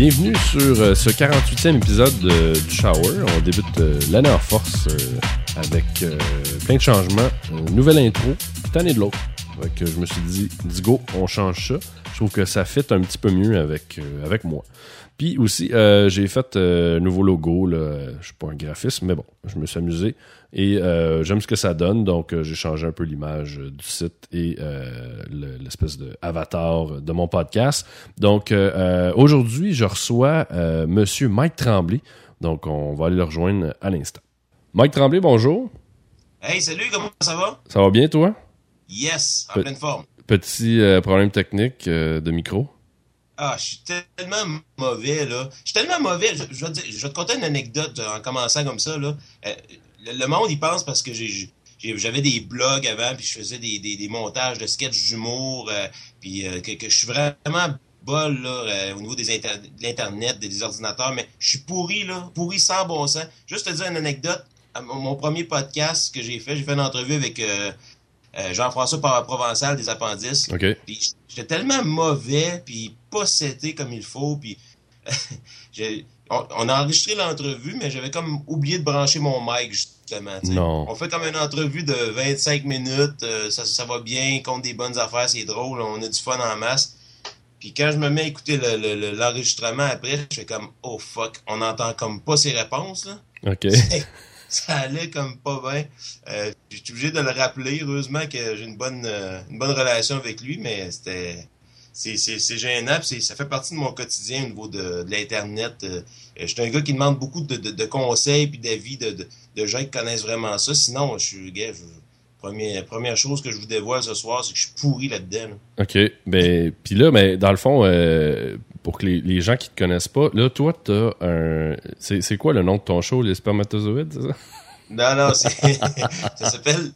bienvenue sur euh, ce 48e épisode de- du Shower. On débute euh, l'année en force euh, avec euh, plein de changements, une nouvelle intro, puis année de l'autre. Je me suis dit, dis go, on change ça. Je trouve que ça fit un petit peu mieux avec, euh, avec moi. Puis aussi, euh, j'ai fait euh, un nouveau logo. Là. Je suis pas un graphiste, mais bon, je me suis amusé. Et euh, j'aime ce que ça donne, donc euh, j'ai changé un peu l'image euh, du site et euh, le- l'espèce de avatar de mon podcast. Donc aujourd'hui, je reçois Monsieur Mike Tremblay. Donc on va aller le rejoindre à l'instant. Mike Tremblay, bonjour. Hey, salut, comment ça va? Ça va bien, toi? Yes, en Pe- pleine forme. Petit problème technique de micro. Ah, je suis tellement mauvais, là. Je suis tellement mauvais. Je, je vais te dire- je vais te conter une anecdote en commençant comme ça, là. Euh, le, le monde, il pense parce que j'ai... j'ai- J'avais des blogs avant, puis je faisais des, des, des montages de sketchs d'humour, euh, puis euh, que, que je suis vraiment bol là, euh, au niveau des inter- de l'Internet, des, des ordinateurs, mais je suis pourri, là, pourri sans bon sens. Juste te dire une anecdote, à mon, premier podcast que j'ai fait, j'ai fait une entrevue avec euh, euh, Jean-François Provençal des Appendices. OK. Puis j'étais tellement mauvais, puis pas seté comme il faut, puis on, a enregistré l'entrevue, mais j'avais comme oublié de brancher mon mic, justement. Non. On fait comme une entrevue de 25 minutes, euh, ça, ça va bien, on compte des bonnes affaires, c'est drôle, on a du fun en masse. Puis quand je me mets à écouter le- le- le- l'enregistrement après, je fais comme « Oh fuck, on n'entend comme pas ses réponses, là. » OK. ça allait comme pas bien. Euh, J'étais obligé de le rappeler. Heureusement que j'ai une bonne, euh, une bonne relation avec lui, mais c'était. C'est gênant, ça fait partie de mon quotidien au niveau de, de l'Internet. Euh, je suis un gars qui demande beaucoup de, conseils puis d'avis de, gens qui connaissent vraiment ça. Sinon, je suis gars, je- première, chose que je vous dévoile ce soir, c'est que je suis pourri là-dedans. là. OK. Ben, puis là, ben, dans le fond, euh, pour que les, les gens qui te connaissent pas, là, toi, t'as un. C'est quoi le nom de ton show, les spermatozoïdes, ça? Non, non, ça s'appelle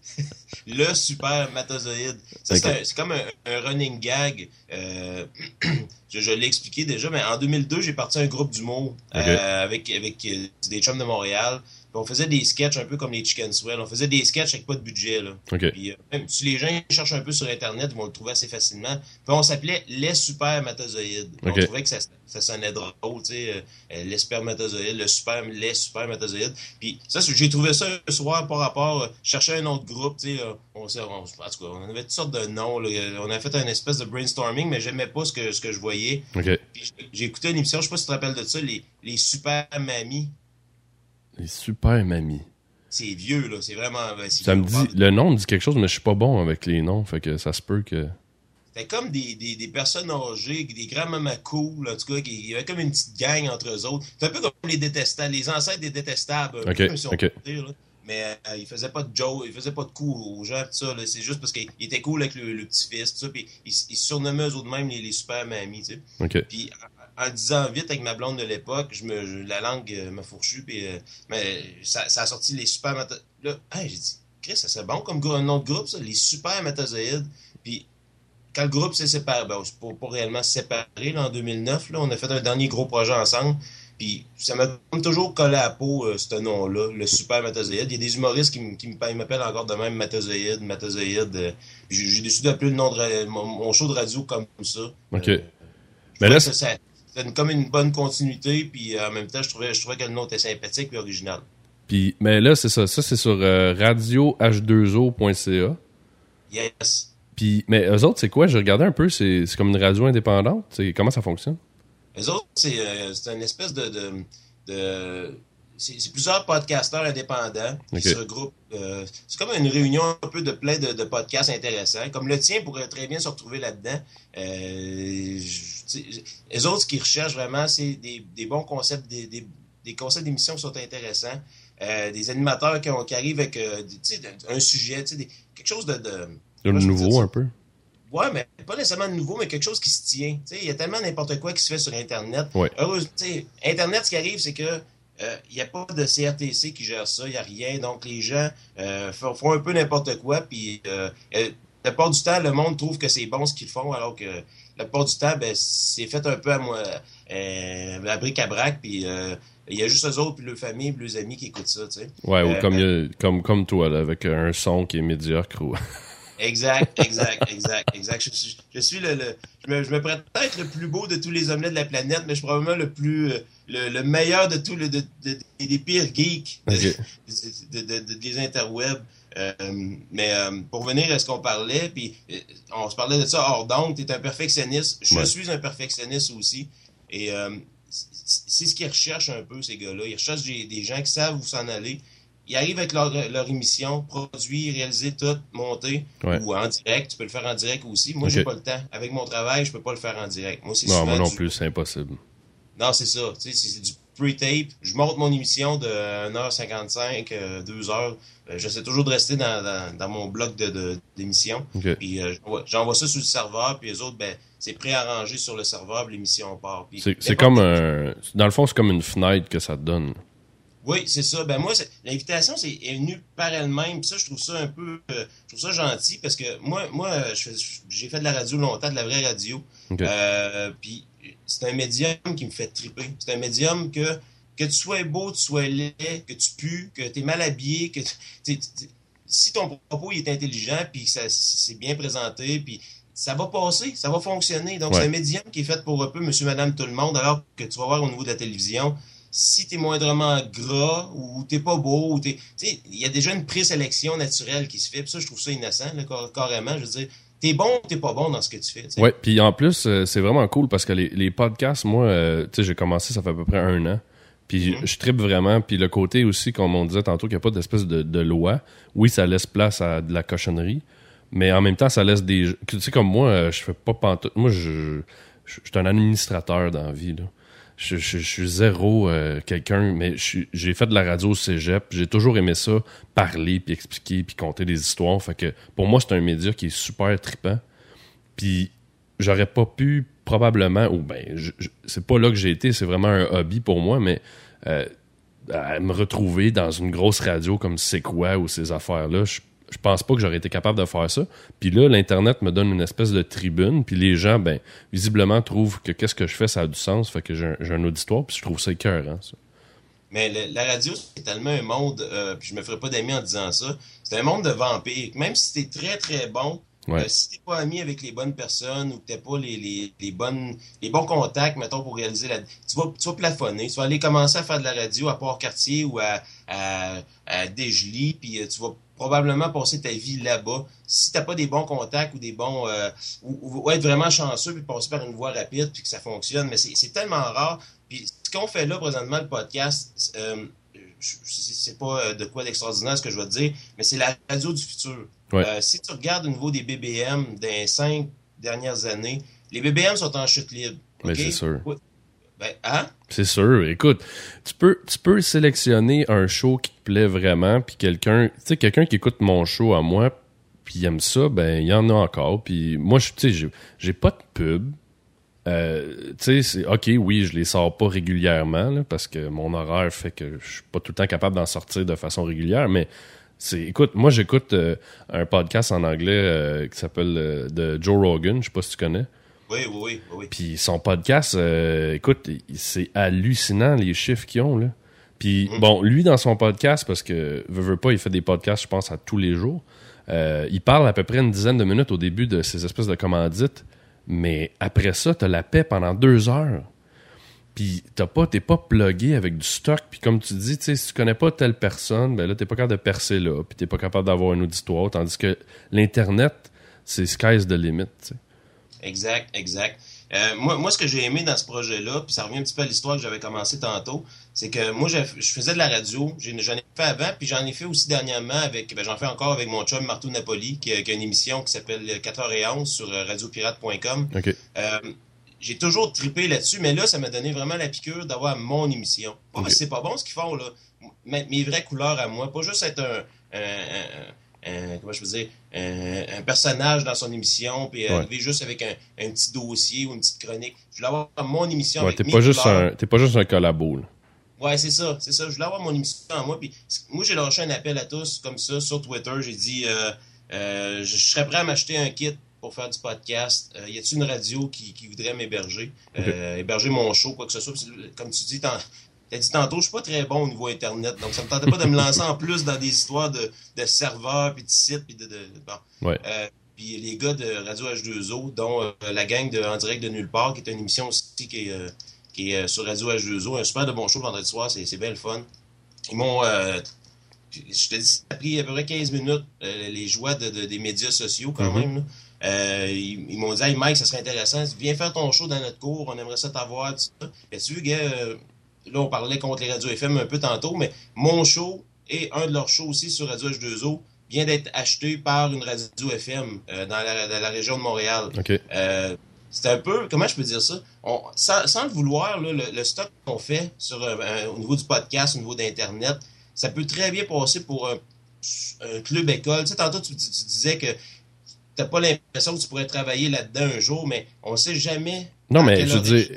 le super matozoïde. Ça, c'est comme un, un running gag. Euh, je je l'ai expliqué déjà, mais en 2002, j'ai parti un groupe d'humour euh, Ok. avec, avec euh, des chums de Montréal. On faisait des sketchs un peu comme les Chicken Swell. On faisait des sketchs avec pas de budget. Là. OK. Puis, euh, même si les gens cherchent un peu sur Internet, ils vont le trouver assez facilement. Puis on s'appelait les supermatozoïdes. Puis Ok. On trouvait que ça, ça sonnait drôle, tu sais, euh, euh, les spermatozoïdes, le super, les supermatozoïdes. Puis ça, c'est- j'ai trouvé ça un soir par rapport, euh, je cherchais un autre groupe, tu sais, là. on, on- en tout cas, on avait toutes sortes de noms, là. on a fait un espèce de brainstorming, mais j'aimais pas ce que, ce que je voyais. Puis j'ai écouté une émission, je sais pas si tu te rappelles de ça, les, les super mamies. Les super mamies. C'est vieux, là, c'est vraiment... ben, Ça me dit, le nom me dit quelque chose, mais je suis pas bon avec les noms, fait que ça se peut que. C'était comme des, des, des personnes âgées, des grands mamas cool, en tout cas, qui- il y avait comme une petite gang entre eux autres. C'est un peu comme les détestables, les ancêtres des détestables, un Ok, peu, si on ok. peut dire. là. Mais euh, ils faisaient pas de joke, ils faisaient pas de coups aux gens, pis ça. C'est juste parce qu'ils étaient cool avec le, le petit-fils, pis ça, pis ils, ils se surnommaient eux autres mêmes les, les super mamies, tu sais. OK. Puis en, disant vite avec ma blonde de l'époque, je me, je- la langue euh, m'a fourchu, puis euh, mais ça, ça a sorti les super Là, hey, j'ai dit, Chris, ça serait bon comme nom de groupe, ça, les super matozoïdes. Puis quand le groupe s'est séparé, ben, c'est pas, pas réellement séparé, là, en 2009, là, on a fait un dernier gros projet ensemble. Puis ça m'a toujours collé à la peau, euh, ce nom-là, le super matozoïde. Il y a des humoristes qui, m'appellent encore de même matozoïde, matozoïde. euh, j'ai décidé d'appeler le nom de mon, mon show de radio comme ça. OK. Euh, Mais mais là, ça, une- comme une bonne continuité, puis euh, en même temps, je trouvais, je trouvais que le nom était sympathique et original. Puis, mais là, c'est ça. Ça, c'est sur euh, radioh2o.ca. Yes. Puis, mais eux autres, c'est quoi? J'ai regardé un peu, c'est c'est comme une radio indépendante. C'est comment ça fonctionne? Les autres, c'est euh, c'est une espèce de. de, de- c'est plusieurs podcasteurs indépendants qui se regroupent. euh, c'est comme une réunion un peu de plein de, de podcasts intéressants. Comme le tien pourrait très bien se retrouver là-dedans. Euh, les autres, ce qu'ils recherchent vraiment, c'est des, des bons concepts, des, des, des concepts d'émissions qui sont intéressants. Euh, des animateurs qui, ont- qui arrivent avec euh, un sujet, quelque chose de. nouveau, un peu. Ouais, mais pas nécessairement de nouveau, mais quelque chose qui se tient. Il y a tellement n'importe quoi qui se fait sur Internet. Ouais. Heureusement, Internet, ce qui arrive, c'est que euh, il n'y a pas de CRTC qui gère ça, il n'y a rien. Donc, les gens euh, font, font un peu n'importe quoi. Puis, euh, la plupart du temps, le monde trouve que c'est bon ce qu'ils font, alors que la plupart du temps, ben, c'est fait un peu à moi, euh, à bric-à-brac. Puis, euh, il y a juste eux autres, puis leur famille, puis leurs amis qui écoutent ça, tu sais. Ouais, ou Euh, comme, a- comme, comme toi, là, avec un son qui est médiocre. Ou... Exact, exact, exact, exact. Je suis, je suis le, le je, me, je me prête peut-être le plus beau de tous les hommelets de la planète, mais je suis probablement le plus, le, le meilleur de tous les, de, de, des pires geeks des interwebs. Euh, mais euh, pour venir à ce qu'on parlait, puis euh, on se parlait de ça hors d'onde, tu es un perfectionniste. Je Ouais. suis un perfectionniste aussi. Et c'est ce qu'ils recherchent un peu, ces gars-là. Ils recherchent des, des gens qui savent où s'en aller. Ils arrivent avec leur, leur émission, produit, réaliser tout, monter, Ouais. ou en direct. Tu peux le faire en direct aussi. Moi, Ok. j'ai pas le temps. Avec mon travail, je peux pas le faire en direct. Moi, c'est Non, moi non du- plus, c'est impossible. non, c'est ça. Tu sais, c'est c'est du pre-tape. Je monte mon émission de 1h55, euh, 2h. Euh, J'essaie toujours de rester dans, dans, dans mon bloc de- de- d'émission. Puis euh, j'envoie- ça sur le serveur, puis les autres, ben, c'est préarrangé sur le serveur, puis l'émission part. C'est comme un. Dans le fond, c'est comme une fenêtre que ça te donne. Oui, c'est ça. Ben moi, l'invitation c'est est venue par elle-même. Ça, je trouve ça un peu, euh, je trouve ça gentil parce que moi, moi, euh, j'ai fait de la radio longtemps, de la vraie radio. Euh, puis c'est un médium qui me fait triper. C'est un médium que que tu sois beau, tu sois laid, que tu pues, que tu es mal habillé, que tu- tu- tu- si ton propos il est intelligent, puis que ça c'est bien présenté, puis ça va passer, ça va fonctionner. Donc Ouais. c'est un médium qui est fait pour un peu monsieur, madame, tout le monde, alors que tu vas voir au niveau de la télévision, si t'es moindrement gras ou t'es pas beau, ou t'es, tu sais, il y a déjà une présélection naturelle qui se fait. Puis ça, je trouve ça innocent, là, car- carrément. Je veux dire, t'es bon ou t'es pas bon dans ce que tu fais. tu sais? Ouais, puis en plus, euh, c'est vraiment cool parce que les, les podcasts, moi, euh, tu sais, j'ai commencé, ça fait à peu près un an. Puis Mhm. je tripe vraiment. Puis le côté aussi, comme on disait tantôt, qu'il n'y a pas d'espèce de, de loi. Oui, ça laisse place à de la cochonnerie, mais en même temps, ça laisse des... Tu sais, comme moi, euh, je fais pas pantoute. Moi, je, je, je suis un administrateur dans la vie, là. Je, suis zéro euh, quelqu'un, mais suis- j'ai fait de la radio au cégep. J'ai toujours aimé ça, parler, puis expliquer, puis conter des histoires. Que pour moi, c'est un média qui est super trippant. Puis j'aurais pas pu probablement, ou ben, c'est pas là que j'ai été, c'est vraiment un hobby pour moi, mais euh, à me retrouver dans une grosse radio comme C'est quoi ou ces affaires-là, je, je pense pas que j'aurais été capable de faire ça. Puis là, l'Internet me donne une espèce de tribune, puis les gens, ben, visiblement trouvent que qu'est-ce que je fais, ça a du sens, fait que j'ai un, auditoire, puis je trouve ça écœurant, ça. Mais le- la radio, c'est tellement un monde, euh, puis je me ferai pas d'amis en disant ça, c'est un monde de vampires. Même si t'es très très bon, Ouais. euh, si t'es pas ami avec les bonnes personnes ou que t'as pas les, les, les bonnes les bons contacts, mettons, pour réaliser la. Tu vas, tu vas plafonner, tu vas aller commencer à faire de la radio à Port-Cartier ou à, à, à puis euh, tu vas probablement passer ta vie là-bas. Si t'as pas des bons contacts ou des bons euh, ou, être vraiment chanceux puis passer par une voie rapide puis que ça fonctionne, mais c'est tellement rare. Puis ce qu'on fait là présentement, le podcast, euh, c'est pas euh, de quoi d'extraordinaire ce que je vais te dire, mais c'est la radio du futur. Ouais. Euh, si tu regardes au niveau des BBM les cinq dernières années, les BBM sont en chute libre. Mais c'est sûr. Ben, hein? C'est sûr. Écoute, tu peux, tu peux sélectionner un show qui te plaît vraiment, puis quelqu'un, tu sais, quelqu'un qui écoute mon show à moi, puis il aime ça, ben il y en a encore. Puis moi, je- tu sais, j'ai- pas de pub. Euh, tu sais, ok, oui, je les sors pas régulièrement parce que mon horaire fait que je suis pas tout le temps capable d'en sortir de façon régulière, mais écoute, moi j'écoute euh, un podcast en anglais euh, qui s'appelle de Joe Rogan, je sais pas si tu connais. Oui, oui, oui. Puis son podcast, euh, écoute, c'est hallucinant les chiffres qu'ils ont là. Puis Mm. bon, lui dans son podcast, parce que veut, veut pas, il fait des podcasts, je pense, à tous les jours. euh, il parle à peu près une dizaine de minutes au début de ces espèces de commandites, mais après ça, t'as la paix pendant deux heures. Puis t'as pas, t'es pas plugué avec du stock. Puis comme tu dis, tu sais, si tu connais pas telle personne, ben là, t'es pas capable de percer là. Puis t'es pas capable d'avoir un auditoire. Tandis que l'Internet, c'est sky's the limit. tu sais. Exact, exact. Euh, moi, moi, ce que j'ai aimé dans ce projet-là, puis ça revient un petit peu à l'histoire que j'avais commencé tantôt, c'est que moi, je faisais de la radio, j'en ai fait avant, puis j'en ai fait aussi dernièrement avec, ben, j'en fais encore avec mon chum Marteau Napoli, qui, a- qui a une émission qui s'appelle 4h11 sur euh, radiopirate.com. OK. Euh, j'ai toujours trippé là-dessus, mais là, ça m'a donné vraiment la piqûre d'avoir mon émission. Pas que c'est pas bon ce qu'ils font, là. Mes, mes vraies couleurs à moi, pas juste être un, un- un- un- comment je veux dire, un, un personnage dans son émission, puis Ouais. arriver juste avec un, un petit dossier ou une petite chronique. Je voulais avoir mon émission Ouais, avec t'es pas, juste un, t'es pas juste un collabo. là. Ouais, c'est ça, c'est ça. Je voulais avoir mon émission à moi. Puis moi, j'ai lâché un appel à tous comme ça sur Twitter. J'ai dit, euh, euh, je, serais prêt à m'acheter un kit pour faire du podcast. Euh, y a-t-il une radio qui, qui voudrait m'héberger, euh, héberger mon show, quoi que ce soit. Comme tu dis, T'as dit tantôt, je suis pas très bon au niveau Internet, donc ça me tentait pas de me lancer en plus dans des histoires de, de serveurs, puis de sites, puis de... de, bon. Ouais. Euh, puis les gars de Radio H2O, dont euh, la gang de En direct de nulle part, qui est une émission aussi qui est, euh, qui est sur Radio H2O, un super de bon show vendredi soir, c'est bien le fun. Ils m'ont je te dis, ça a pris à peu près 15 minutes, les joies de, des médias sociaux quand mhm. même. Euh, ils, m'ont dit, hey Mike, ça serait intéressant, viens faire ton show dans notre cours, on aimerait ça t'avoir, tout ça. Et tu gars, là, on parlait contre les radios FM un peu tantôt, mais mon show et un de leurs shows aussi sur Radio H2O vient d'être acheté par une radio FM dans la, région de Montréal. c'est un peu, comment je peux dire ça? sans, le vouloir, le, stock qu'on fait sur, au niveau du podcast, au niveau d'Internet, ça peut très bien passer pour un, club école. Tu sais, tantôt, tu, disais que tu n'as pas l'impression que tu pourrais travailler là-dedans un jour, mais on ne sait jamais. Non, mais je veux dire.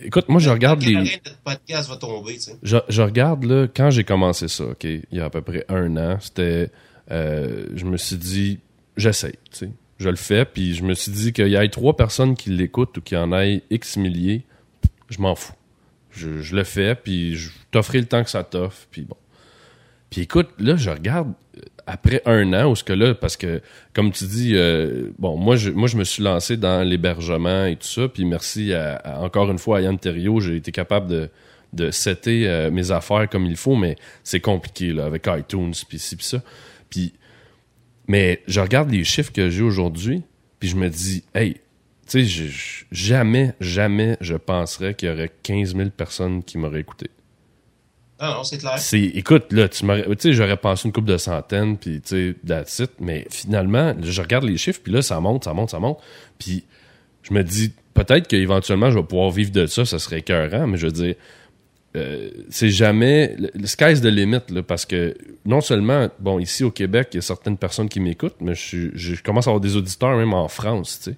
Écoute, moi, je regarde les. podcast va tomber, tu sais. je, regarde, là, quand j'ai commencé ça, OK, il y a à peu près un an, c'était. Euh, je me suis dit, j'essaye, tu sais. Je le fais, puis je me suis dit qu'il y ait trois personnes qui l'écoutent ou qui en aillent X milliers, je m'en fous. Je, je, le fais, puis je le temps que ça t'offre, puis bon. Puis écoute, là, je regarde après un an, ou ce que là, parce que, comme tu dis, euh, bon, moi je, moi, je me suis lancé dans l'hébergement et tout ça, puis merci encore une fois à Yann Thériault, j'ai été capable de, de setter euh, mes affaires comme il faut, mais c'est compliqué, là, avec iTunes, puis ci, puis ça. Puis, mais je regarde les chiffres que j'ai aujourd'hui, puis je me dis, hey, tu sais, jamais, jamais je penserais qu'il y aurait 15 000 personnes qui m'auraient écouté. Ah non, c'est clair. écoute, là, tu sais, j'aurais pensé une coupe de centaines, puis tu sais, that's Mais finalement, je regarde les chiffres, puis là, ça monte, ça monte, ça monte. Puis je me dis, peut-être qu'éventuellement, je vais pouvoir vivre de ça, ça serait écœurant, mais je veux dire, euh, c'est jamais. Le sky's the limit, là, parce que non seulement, bon, ici au Québec, il y a certaines personnes qui m'écoutent, mais je, je, commence à avoir des auditeurs même en France, tu sais.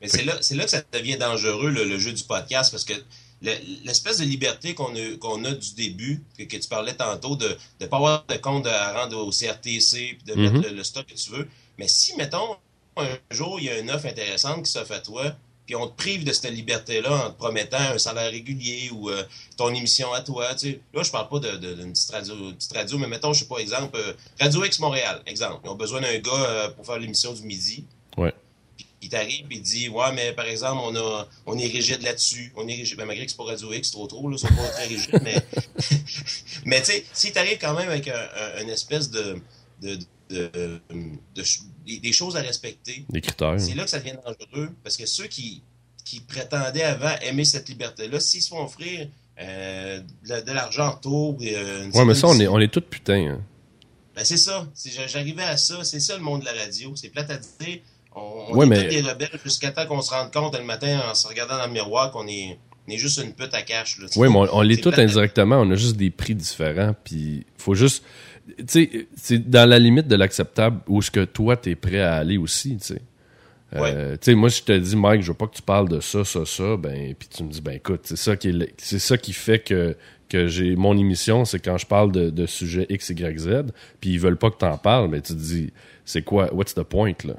Mais c'est là, là que ça devient dangereux, le jeu du podcast, parce que l'espèce de liberté qu'on a, du début, que, tu parlais tantôt, de ne pas avoir de compte à rendre au CRTC, puis de mettre mm-hmm. le, stock que tu veux. Mais si, mettons, un jour, il y a une offre intéressante qui s'offre à toi, puis on te prive de cette liberté-là en te promettant un salaire régulier ou euh, ton émission à toi. Tu sais. Là, je parle pas d'une de, petite, radio, petite radio, mais mettons, je sais pas, exemple, euh, Radio X Montréal, exemple. Ils ont besoin d'un gars euh, pour faire l'émission du midi. Ouais il t'arrive et il dit Ouais, mais par exemple, on, a, on est rigide là-dessus. On est rigide. Ben, malgré que c'est pas Radio X, trop trop, là, ils sont pas très rigides, mais. mais tu sais, s'il t'arrive quand même avec un, une espèce de. de, de, des choses à respecter. Des critères. C'est là que ça devient dangereux. Parce que ceux qui, qui prétendaient avant aimer cette liberté-là, s'ils se font offrir euh, de, l'argent en taux. Euh, ouais, mais ça, on est, on est tous putains. Hein. Ben, c'est ça. J'arrivais à ça. C'est ça le monde de la radio. C'est plate à dire. On, ouais, est mais... des rebelles jusqu'à temps qu'on se rende compte le matin en se regardant dans le miroir qu'on est, on est juste une pute à cash. Là, oui, mais on, l'est tout indirectement. On a juste des prix différents. Puis faut juste. Tu sais, c'est dans la limite de l'acceptable où ce que toi, tu es prêt à aller aussi, tu sais. Euh, tu sais, moi, si je te dis, Mike, je veux pas que tu parles de ça, ça, ça, ben, puis tu me dis, ben, écoute, c'est ça qui c'est ça qui fait que, que j'ai mon émission, c'est quand je parle de, de sujets X, Y, Z, puis ils veulent pas que tu en parles, mais tu te dis, c'est quoi, what's the point, là?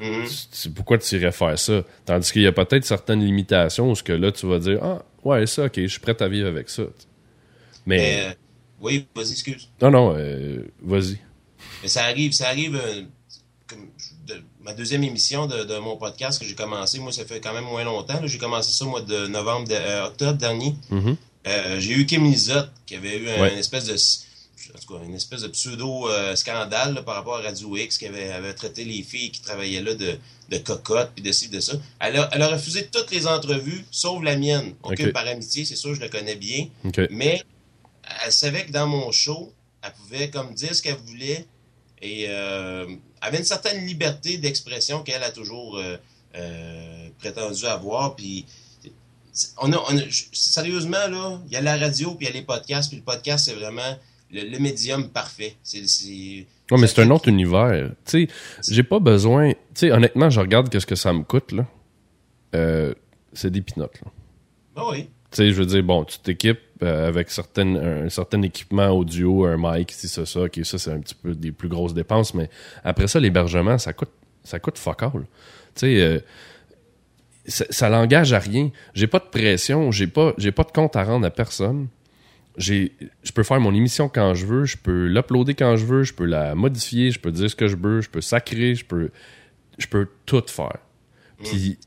Mm-hmm. Pourquoi tu irais faire ça? Tandis qu'il y a peut-être certaines limitations où ce que là, tu vas dire Ah, ouais, ça, ok, je suis prêt à vivre avec ça. Mais. Euh, oui, vas-y, excuse. Non, non, euh, vas-y. Mais ça arrive, ça arrive. Euh, ma deuxième émission de, mon podcast que j'ai commencé, moi, ça fait quand même moins longtemps. J'ai commencé ça au mois de novembre, octobre dernier. Mm-hmm. j'ai eu Kim Lizotte, qui avait eu une espèce de en tout cas, une espèce de pseudo-scandale par rapport à Radio X qui avait, traité les filles qui travaillaient là de, de cocottes puis de ci, de ça. Elle a, elle a, refusé toutes les entrevues, sauf la mienne. Par amitié, c'est sûr, je la connais bien. Mais elle savait que dans mon show, elle pouvait comme dire ce qu'elle voulait et euh, avait une certaine liberté d'expression qu'elle a toujours euh, euh, prétendu avoir. Puis on a, sérieusement, là, il y a la radio, puis il y a les podcasts, puis le podcast, c'est vraiment le, médium parfait. C'est, mais c'est un autre univers. Tu sais, j'ai pas besoin. Tu sais, honnêtement, je regarde qu'est-ce que ça me coûte, là. Euh, c'est des pinottes, là. Ah oui. Tu sais, je veux dire, bon, tu t'équipes euh, avec certaines, un, certain équipement audio, un mic, si ça, ça, ok, ça, c'est un petit peu des plus grosses dépenses, mais après ça, l'hébergement, ça coûte, ça coûte fuck all. Tu sais, euh, ça, ça l'engage à rien. J'ai pas de pression, j'ai pas, j'ai pas de compte à rendre à personne. J'ai, je peux faire mon émission quand je veux, je peux l'uploader quand je veux, je peux la modifier, je peux dire ce que je veux, je peux sacrer, je peux, je peux tout faire. Puis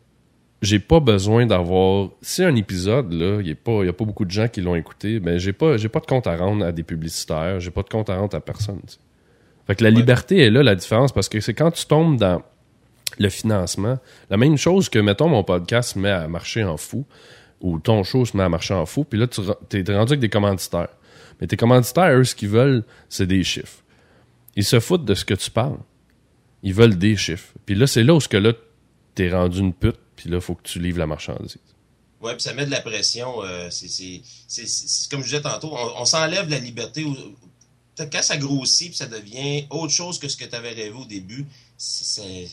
j'ai pas besoin d'avoir. Si un épisode là, il y a pas, y a pas beaucoup de gens qui l'ont écouté, ben j'ai pas, j'ai pas de compte à rendre à des publicitaires, j'ai pas de compte à rendre à personne. Fait que la liberté est là la différence parce que c'est quand tu tombes dans le financement, la même chose que mettons mon podcast met à marcher en fou ou ton show se met à marcher en fou, puis là tu t'es rendu avec des commanditaires. Mais tes commanditaires, eux, ce qu'ils veulent, c'est des chiffres. Ils se foutent de ce que tu parles. Ils veulent des chiffres. Puis là, c'est là où ce que là, t'es rendu une pute, puis là, faut que tu livres la marchandise. Ouais, puis ça met de la pression. euh, c'est, comme je disais tantôt, on, s'enlève la liberté. peut-être Quand ça grossit, puis ça devient autre chose que ce que tu avais rêvé au début, c'est,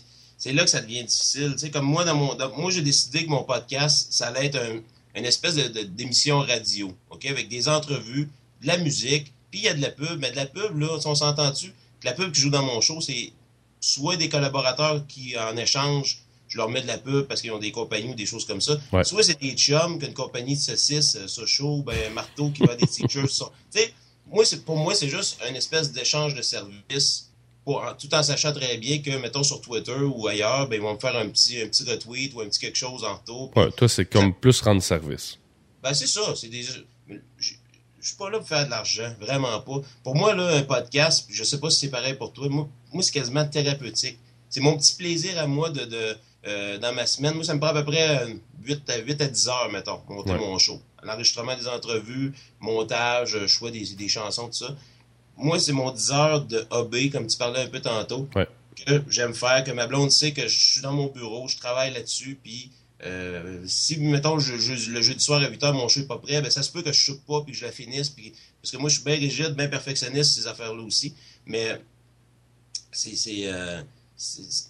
là que ça devient difficile. Tu sais, comme moi, dans mon, moi, j'ai décidé que mon podcast, ça allait être un- une espèce de, d'émission radio, ok, avec des entrevues, de la musique, puis il y a de la pub. Mais de la pub, là, si on s'entend-tu, la pub qui joue dans mon show, c'est soit des collaborateurs qui, en échange, je leur mets de la pub parce qu'ils ont des compagnies ou des choses comme ça. Ouais. Soit c'est des chums qu'une compagnie de saucisses, euh, Sochaux, ben Marteau qui va des t-shirts. sur- moi, c'est, pour moi, c'est juste une espèce d'échange de services pour, tout en sachant très bien que, mettons, sur Twitter ou ailleurs, ben, ils vont me faire un petit, un petit retweet ou un petit quelque chose en retour. Ouais, toi, c'est comme plus rendre service. Ben, c'est ça. C'est des. Je suis pas là pour faire de l'argent, vraiment pas. Pour moi, là, un podcast, je sais pas si c'est pareil pour toi, moi, moi c'est quasiment thérapeutique. C'est mon petit plaisir à moi de, de euh, dans ma semaine. Moi, ça me prend à peu près euh, 8 à, 8 à 10 heures, mettons, pour monter Ouais. mon show. L'enregistrement des entrevues, montage, euh, choix des, des chansons, tout ça. Moi, c'est mon 10 heures de hobby, comme tu parlais un peu tantôt, Ouais. que j'aime faire, que ma blonde sait que je suis dans mon bureau, je travaille là-dessus, puis euh, si, mettons, je, je- le jeudi soir à 8h, mon show est pas prêt, ben, ça se peut que je choque pas puis que je la finisse. Puis, parce que moi, je suis bien rigide, bien perfectionniste, ces affaires-là aussi. Mais c'est. c'est, euh,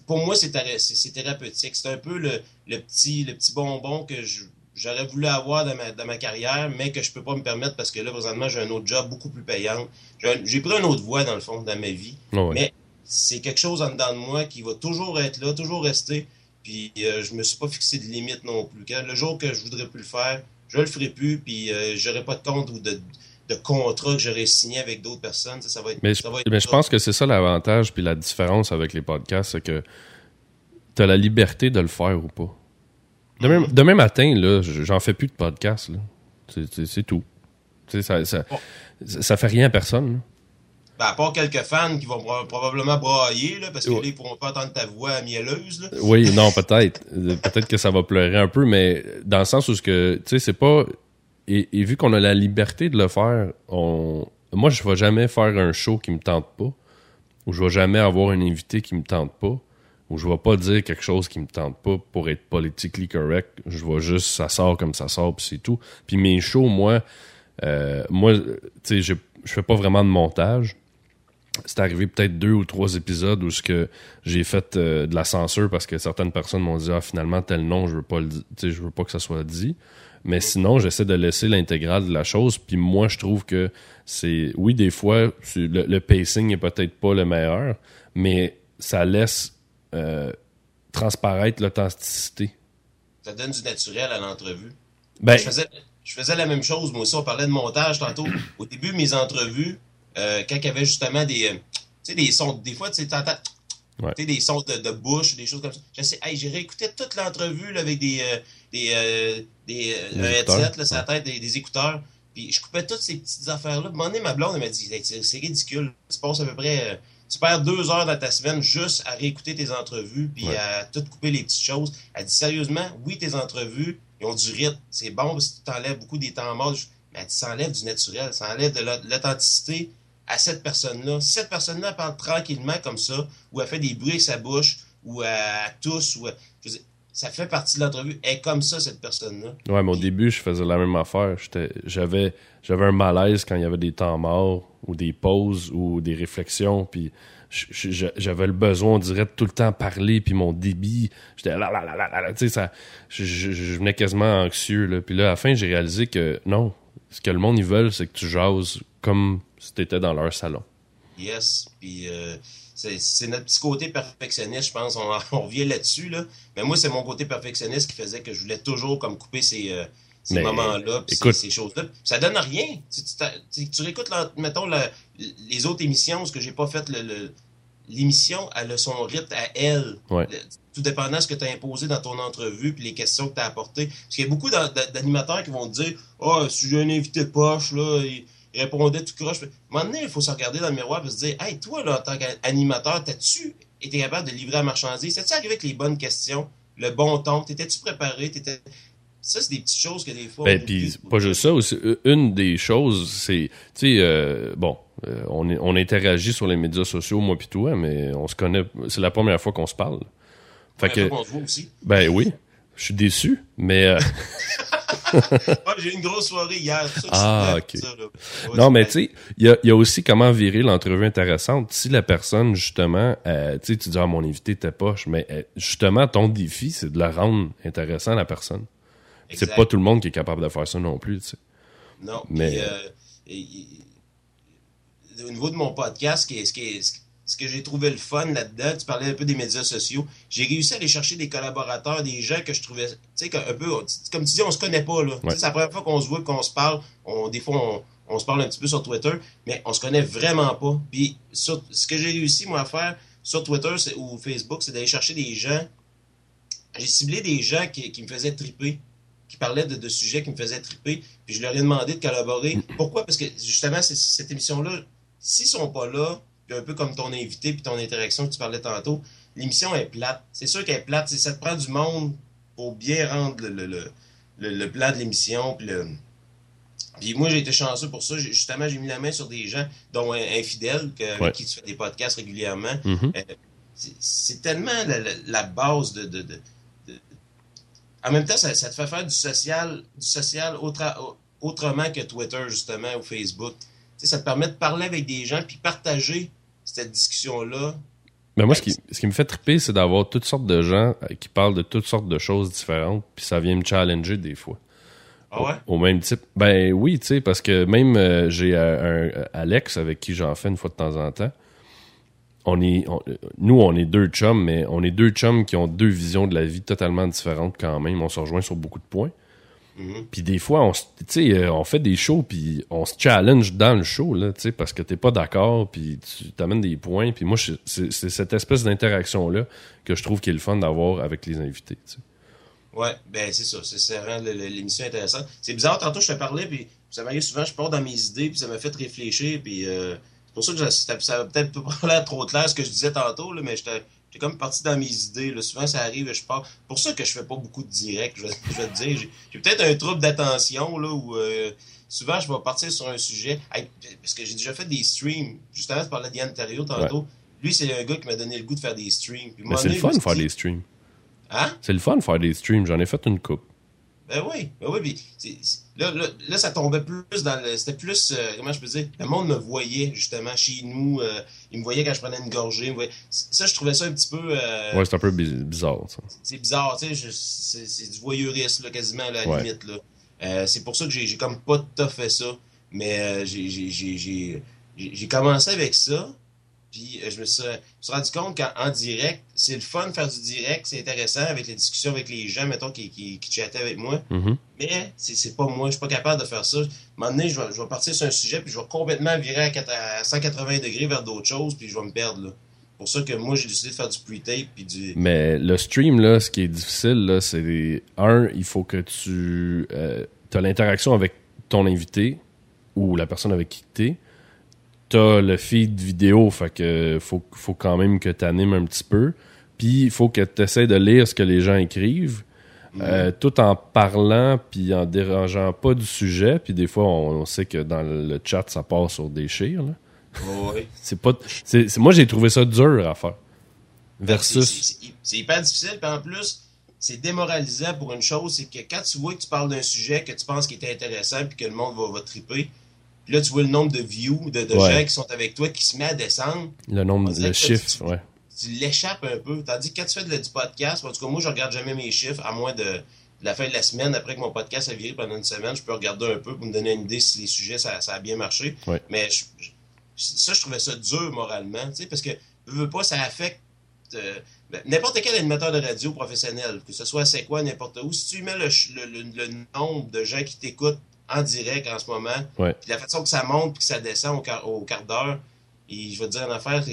pour moi, c'est thérapeutique. C'est un peu le, le petit, le petit bonbon que je- j'aurais voulu avoir dans ma, dans ma carrière, mais que je peux pas me permettre parce que là, présentement, j'ai un autre job beaucoup plus payant. J'ai pris une autre voie, dans le fond, dans ma vie ouais. Mais- c'est quelque chose en dedans de moi qui va toujours être là, toujours rester. Puis euh, je me suis pas fixé de limite non plus. Quand le jour que je voudrais plus le faire, je le ferai plus. Puis euh, j'aurai pas de compte ou de, de contrat que j'aurais signé avec d'autres personnes. Ça, ça va être. Mais je, ça va être mais je pense que c'est ça l'avantage puis la différence avec les podcasts, c'est que tu as la liberté de le faire ou pas. Demain, demain matin, là, j'en fais plus de podcasts. là. C'est- tout. Ça, ça, Bon. ça, ça fait rien à personne. là. Ben, à part quelques fans qui vont pro- probablement brailler, là, parce que Ouais. là, ils pourront pas entendre ta voix mielleuse. Là. Oui, non, peut-être. Euh, peut-être que ça va pleurer un peu, mais dans le sens où ce que, tu sais, c'est pas. Et, et vu qu'on a la liberté de le faire, on. Moi, je vais jamais faire un show qui me tente pas, ou je vais jamais avoir un invité qui me tente pas, ou je vais pas dire quelque chose qui me tente pas pour être politically correct. Je vais juste, ça sort comme ça sort, puis c'est tout. Puis mes shows, moi, euh, moi, tu sais, je fais pas vraiment de montage c'est arrivé peut-être deux ou trois épisodes où que j'ai fait euh, de la censure parce que certaines personnes m'ont dit ah finalement tel nom je veux pas le je veux pas que ça soit dit mais sinon j'essaie de laisser l'intégrale de la chose puis moi je trouve que c'est oui des fois le, le pacing est peut-être pas le meilleur mais ça laisse euh, transparaître l'authenticité Ça donne du naturel à l'entrevue. ben je, faisais, je faisais la même chose, moi aussi. On parlait de montage tantôt. Au début, mes entrevues, euh, quand il y avait justement des, euh, tu sais, des sons, des fois, tu Ouais. des sons de, de bouche, des choses comme ça. Je sais, hey, j'ai réécouté toute l'entrevue avec des, euh, des, euh, des, Des headset, là, sur la tête, des, des écouteurs. Puis je coupais toutes ces petites affaires-là. À un moment donné, ma blonde, m'a dit, Hey, c'est ridicule. Tu passes à peu près, tu perds deux heures dans ta semaine juste à réécouter tes entrevues, puis Ouais. à tout couper les petites choses. Elle dit, sérieusement, oui, tes entrevues, ils ont du rythme. C'est bon parce que tu t'enlèves beaucoup des temps morts. Mais elle dit, ça enlève du naturel, ça enlève de l'aut- l'authenticité à cette personne-là. Si cette personne-là parle tranquillement comme ça, ou elle fait des bruits avec sa bouche, ou elle tousse, ou elle- je veux dire, ça fait partie de l'entrevue. Elle est comme ça, cette personne-là. Ouais, mais au début, je faisais la même affaire. J'avais, j'avais un malaise quand il y avait des temps morts ou des pauses ou des réflexions. Puis j'avais le besoin, on dirait, de tout le temps parler. Puis mon débit, j'étais là, là, là, là, là. Tu sais, je, je venais quasiment anxieux. Là. Puis là, à la fin, j'ai réalisé que non, ce que le monde, ils veulent, c'est que tu jases comme si tu étais dans leur salon. Yes. Puis euh, c'est notre petit côté perfectionniste, je pense. On, on revient là-dessus, là. Mais moi, c'est mon côté perfectionniste qui faisait que je voulais toujours comme couper ces, euh, ces moments-là, ces, ces choses-là. Ça donne rien. Tu, tu, tu réécoutes, mettons, les autres émissions, ce que j'ai pas fait le, l'émission, elle a son rythme à elle. tout dépendant de ce que tu as imposé dans ton entrevue puis les questions que tu as apportées. Parce qu'il y a beaucoup d'animateurs qui vont te dire Ah, oh, si j'ai un invité poche, là, il, répondait tout croche. À un moment donné, il faut se regarder dans le miroir et se dire Hey, toi, là, en tant qu'animateur, t'as-tu été capable de livrer la marchandise? T'as-tu arrivé avec les bonnes questions, le bon ton? T'étais-tu préparé? T'étais. Ça, c'est des petites choses que des fois. Ben, puis pas juste ça. Aussi, une des choses, c'est, tu sais, euh, bon, euh, on, on interagit sur les médias sociaux, moi puis toi, mais on se connaît. C'est la première fois qu'on se parle. Fait que, on se voit aussi. Ben oui. Je suis déçu, mais. Euh... j'ai eu une grosse soirée hier. ah, ok. non, mais tu sais, il y a, y a, aussi comment virer l'entrevue intéressante. Si la personne, justement, euh, tu sais, tu dis, ah, mon invité t'es poche, mais euh, justement, ton défi, c'est de la rendre intéressant à la personne. C'est pas tout le monde qui est capable de faire ça non plus, tu sais. Non, mais. Euh, au niveau de mon podcast, ce, qui ce que j'ai trouvé le fun là-dedans, tu parlais un peu des médias sociaux, j'ai réussi à aller chercher des collaborateurs, des gens que je trouvais, tu sais, un peu, comme tu dis, on se connaît pas, là. C'est la première fois qu'on se voit, qu'on se parle, on, des fois, on, se parle un petit peu sur Twitter, mais on se connaît vraiment pas. Puis, ce que j'ai réussi, moi, à faire sur Twitter ou Facebook, c'est d'aller chercher des gens, j'ai ciblé des gens qui, me faisaient triper qui parlaient de, sujets qui me faisaient triper, puis je leur ai demandé de collaborer. Pourquoi? Parce que justement, cette émission-là, s'ils sont pas là, puis un peu comme ton invité puis ton interaction que tu parlais tantôt, l'émission est plate. C'est sûr qu'elle est plate. Ça te prend du monde pour bien rendre le, le, le, plan de l'émission. Puis, puis moi, j'ai été chanceux pour ça. Justement, j'ai mis la main sur des gens, dont Infidèle, avec qui tu fais des podcasts régulièrement. Mm-hmm. Euh, c'est tellement la, base de, de, de, En même temps, ça, ça, te fait faire du social, du social autrement que Twitter, justement, ou Facebook ça te permet de parler avec des gens puis partager cette discussion-là. Mais moi, ce qui, ce qui me fait triper, c'est d'avoir toutes sortes de gens euh, qui parlent de toutes sortes de choses différentes, puis ça vient me challenger des fois. Ah ouais? Au, même type. Ben oui, tu sais, parce que même euh, j'ai euh, un Alex avec qui j'en fais une fois de temps en temps. On est, nous, on est deux chums, mais on est deux chums qui ont deux visions de la vie totalement différentes quand même. On se rejoint sur beaucoup de points. Mhm. Puis des fois, on, euh, on fait des shows, puis on se challenge dans le show, là, parce que t'es pas d'accord, puis tu t'amènes des points. Puis moi, c'est cette espèce d'interaction-là que je trouve qu'il est le fun d'avoir avec les invités. T'sais. Ouais, ben c'est ça. Ça rend l'émission intéressante. C'est bizarre, tantôt je te parlais, puis ça m'arrive souvent, je pars dans mes idées, puis ça m'a fait réfléchir, puis euh, c'est pour ça que ça, ça peut-être pas l'air trop clair ce que je disais tantôt, là, mais j'étais comme parti dans mes idées. Là. Souvent, ça arrive, je pars. pour ça que je fais pas beaucoup de direct, je vais, te dire. J'ai peut-être un trouble d'attention, là, où euh, souvent, je vais partir sur un sujet. parce que j'ai déjà fait des streams. Justement, tu parlais d'Yann Terrio tantôt. Lui, c'est un gars qui m'a donné le goût de faire des streams. Mais c'est le fun de faire des streams. Hein? C'est le fun de faire des streams. J'en ai fait une coupe. Ben oui, ben oui. là, là, ça tombait plus dans le. C'était plus. Euh, comment je peux dire Le monde me voyait, justement, chez nous. Euh, il me voyait quand je prenais une gorgée. Ça, je trouvais ça un petit peu. Euh, ouais, c'est un peu bizarre, ça. C'est bizarre, tu sais. C'est du voyeurisme, là, quasiment, à la limite, là. c'est pour ça que j'ai comme pas tout à fait ça. Mais j'ai commencé avec ça. Puis euh, je me suis, rendu compte qu'en direct, c'est le fun de faire du direct, c'est intéressant avec les discussions avec les gens, mettons, qui, qui, qui chattaient avec moi. Mm-hmm. Mais c'est pas moi, je suis pas capable de faire ça. À un moment donné, je vais, je vais partir sur un sujet, puis je vais complètement virer à, 180 degrés vers d'autres choses, puis je vais me perdre. là. pour ça que moi, j'ai décidé de faire du pre-tape. Puis du... Mais le stream, là, ce qui est difficile, là, c'est. Un, il faut que tu. Euh, as l'interaction avec ton invité ou la personne avec qui tu es t'as le feed vidéo, fait que faut, faut quand même que tu animes un petit peu. Puis il faut que tu essaies de lire ce que les gens écrivent, mm. euh, tout en parlant puis en dérangeant pas du sujet. Puis des fois, on, sait que dans le chat, ça part sur des chires. c'est pas, c'est, moi, j'ai trouvé ça dur à faire. Versus. C'est hyper difficile, puis en plus, c'est démoralisant pour une chose, c'est que quand tu vois que tu parles d'un sujet que tu penses qui est intéressant puis que le monde va, va triper, là, tu vois le nombre de views, de, gens qui sont avec toi qui se met à descendre. Le nombre, le chiffre, ouais. Tu l'échappes un peu. Tandis que quand tu fais du podcast, en tout cas, moi, je regarde jamais mes chiffres, à moins de, la fin de la semaine, après que mon podcast a viré pendant une semaine, je peux regarder un peu pour me donner une idée si les sujets, ça, a bien marché. Mais ça, je trouvais ça dur moralement, tu sais, parce que veux pas, ça affecte euh, ben, n'importe quel animateur de radio professionnel, que ce soit c'est quoi, n'importe où. Si tu mets le, le, nombre de gens qui t'écoutent en direct en ce moment, puis la façon que ça monte puis que ça descend au quart, au quart d'heure, et je vais te dire une affaire,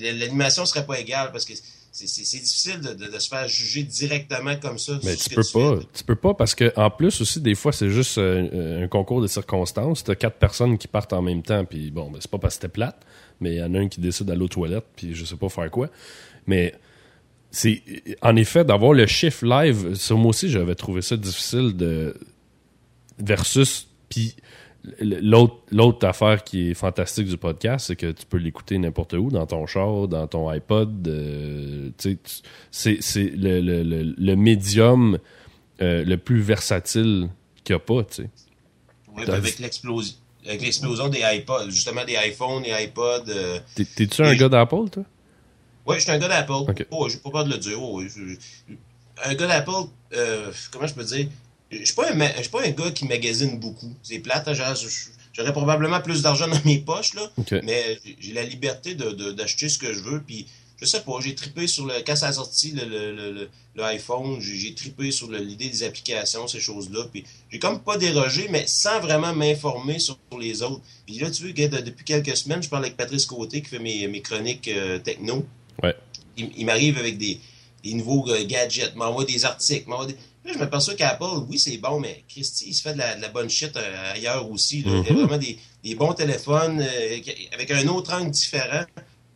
l'animation serait pas égale parce que c'est difficile de, se faire juger directement comme ça. Mais tu peux pas. Tu peux pas parce que en plus aussi, des fois, c'est juste euh, un concours de circonstances. Tu as quatre personnes qui partent en même temps, puis bon, ben, c'est pas parce que c'était plate, mais il y en a un qui décide d'aller aux toilettes, puis je sais pas faire quoi. Mais c'est en effet d'avoir le chiffre live, ça moi aussi j'avais trouvé ça difficile de versus puis L'autre affaire qui est fantastique du podcast, c'est que tu peux l'écouter n'importe où, dans ton char, dans ton iPod. Euh, c'est le, le, le, médium euh, le plus versatile qu'il n'y a pas. Oui, avec l'explosion. Avec l'explosion des iPods, justement des iPhones, des iPods. Euh, t'es-tu un gars d'Apple, toi? Oui, je suis un gars d'Apple. Oh, j'ai pas peur de le dire. Oh, un gars d'Apple, comment je peux dire? Je suis pas, un, suis pas un gars qui magasine beaucoup. C'est plate, hein, j'aurais probablement plus d'argent dans mes poches, là, mais j'ai la liberté d'acheter de, ce que je veux. Puis, je sais pas, j'ai trippé sur le. Quand ça a sorti le, le, le, iPhone, j'ai trippé sur l'idée des applications, ces choses-là. Puis, j'ai comme pas dérogé, mais sans vraiment m'informer sur, les autres. Puis là, tu vois, depuis quelques semaines, je parle avec Patrice Côté qui fait mes, mes chroniques euh, techno. Ouais. Il, m'arrive avec des, des nouveaux euh, gadgets, m'envoie des articles, m'envoie des Là, je m'aperçois qu'Apple, oui, c'est bon, mais Christy, il se fait de la, bonne shit euh, ailleurs aussi. Il y a mm-hmm. vraiment des, bons téléphones euh, avec un autre angle différent.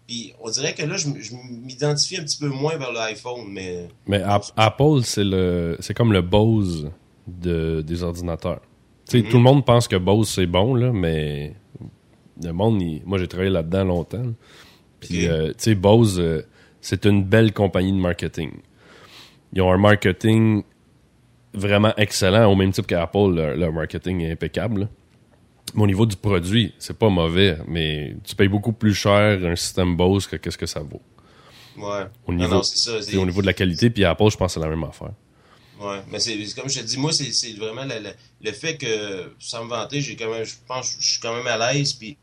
Puis on dirait que là, je, m'identifie un petit peu moins vers l'iPhone, mais... Mais Apple, c'est le c'est comme le Bose de, des ordinateurs. Mm-hmm. Tout le monde pense que Bose, c'est bon, là, mais le monde, moi, j'ai travaillé là-dedans longtemps. Puis, euh, tu sais, Bose, c'est une belle compagnie de marketing. Ils ont un marketing vraiment excellent, au même type qu'Apple, leur, marketing est impeccable. Mais au niveau du produit, c'est pas mauvais, mais tu payes beaucoup plus cher un système Bose que qu'est-ce que ça vaut. Ouais. Au niveau, ça, au niveau de la qualité, puis Apple, je pense que c'est la même affaire. Ouais, mais c'est comme je te dis, moi, c'est vraiment le, fait que, sans me vanter, j'ai quand même, je pense, je suis quand même à l'aise, puis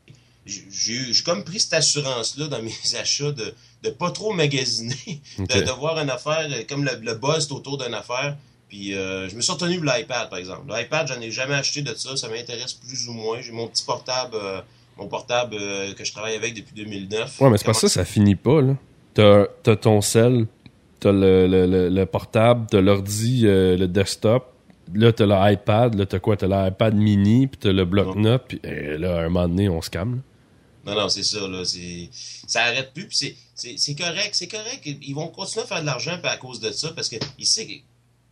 j'ai comme pris cette assurance-là dans mes achats de de pas trop magasiner, de, voir une affaire comme le, le buzz autour d'une affaire, puis euh, je me suis retenu de l'iPad, par exemple. L'iPad, j'en ai jamais acheté de ça. Ça m'intéresse plus ou moins. J'ai mon petit portable, euh, mon portable euh, que je travaille avec depuis 2009. Ouais, mais c'est pas ça, ça finit pas, là. T'as as ton cell, t'as le, le, le, portable, t'as l'ordi, le desktop. Là, t'as l'iPad. Là, t'as quoi? T'as l'iPad mini, puis t'as le bloc-notes. Puis là, à un moment donné, on se calme. Non, non, c'est ça, là. Ça arrête plus, puis c'est correct. C'est correct. Ils vont continuer à faire de l'argent à cause de ça, parce qu'ils savent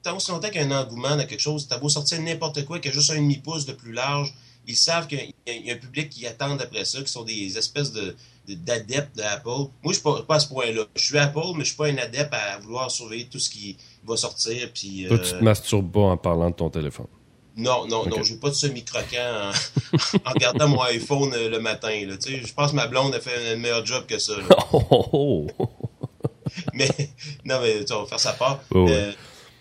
tant aussi longtemps qu'il y a un engouement dans quelque chose, t'as beau sortir n'importe quoi, qui a juste un demi-pouce de plus large, ils savent qu'il y, a un public qui attend après ça, qui sont des espèces de d'adeptes d'Apple. Moi, je suis pas, à ce point-là. Je suis Apple, mais je suis pas un adepte à vouloir surveiller tout ce qui va sortir. Puis, Toi, tu te masturbes pas en parlant de ton téléphone. Non, non, non, je n'ai pas de semi-croquant en, regardant mon iPhone euh, le matin. Là. Je pense que ma blonde a fait un meilleur job que ça. mais, non, mais tu vas faire sa part. Euh,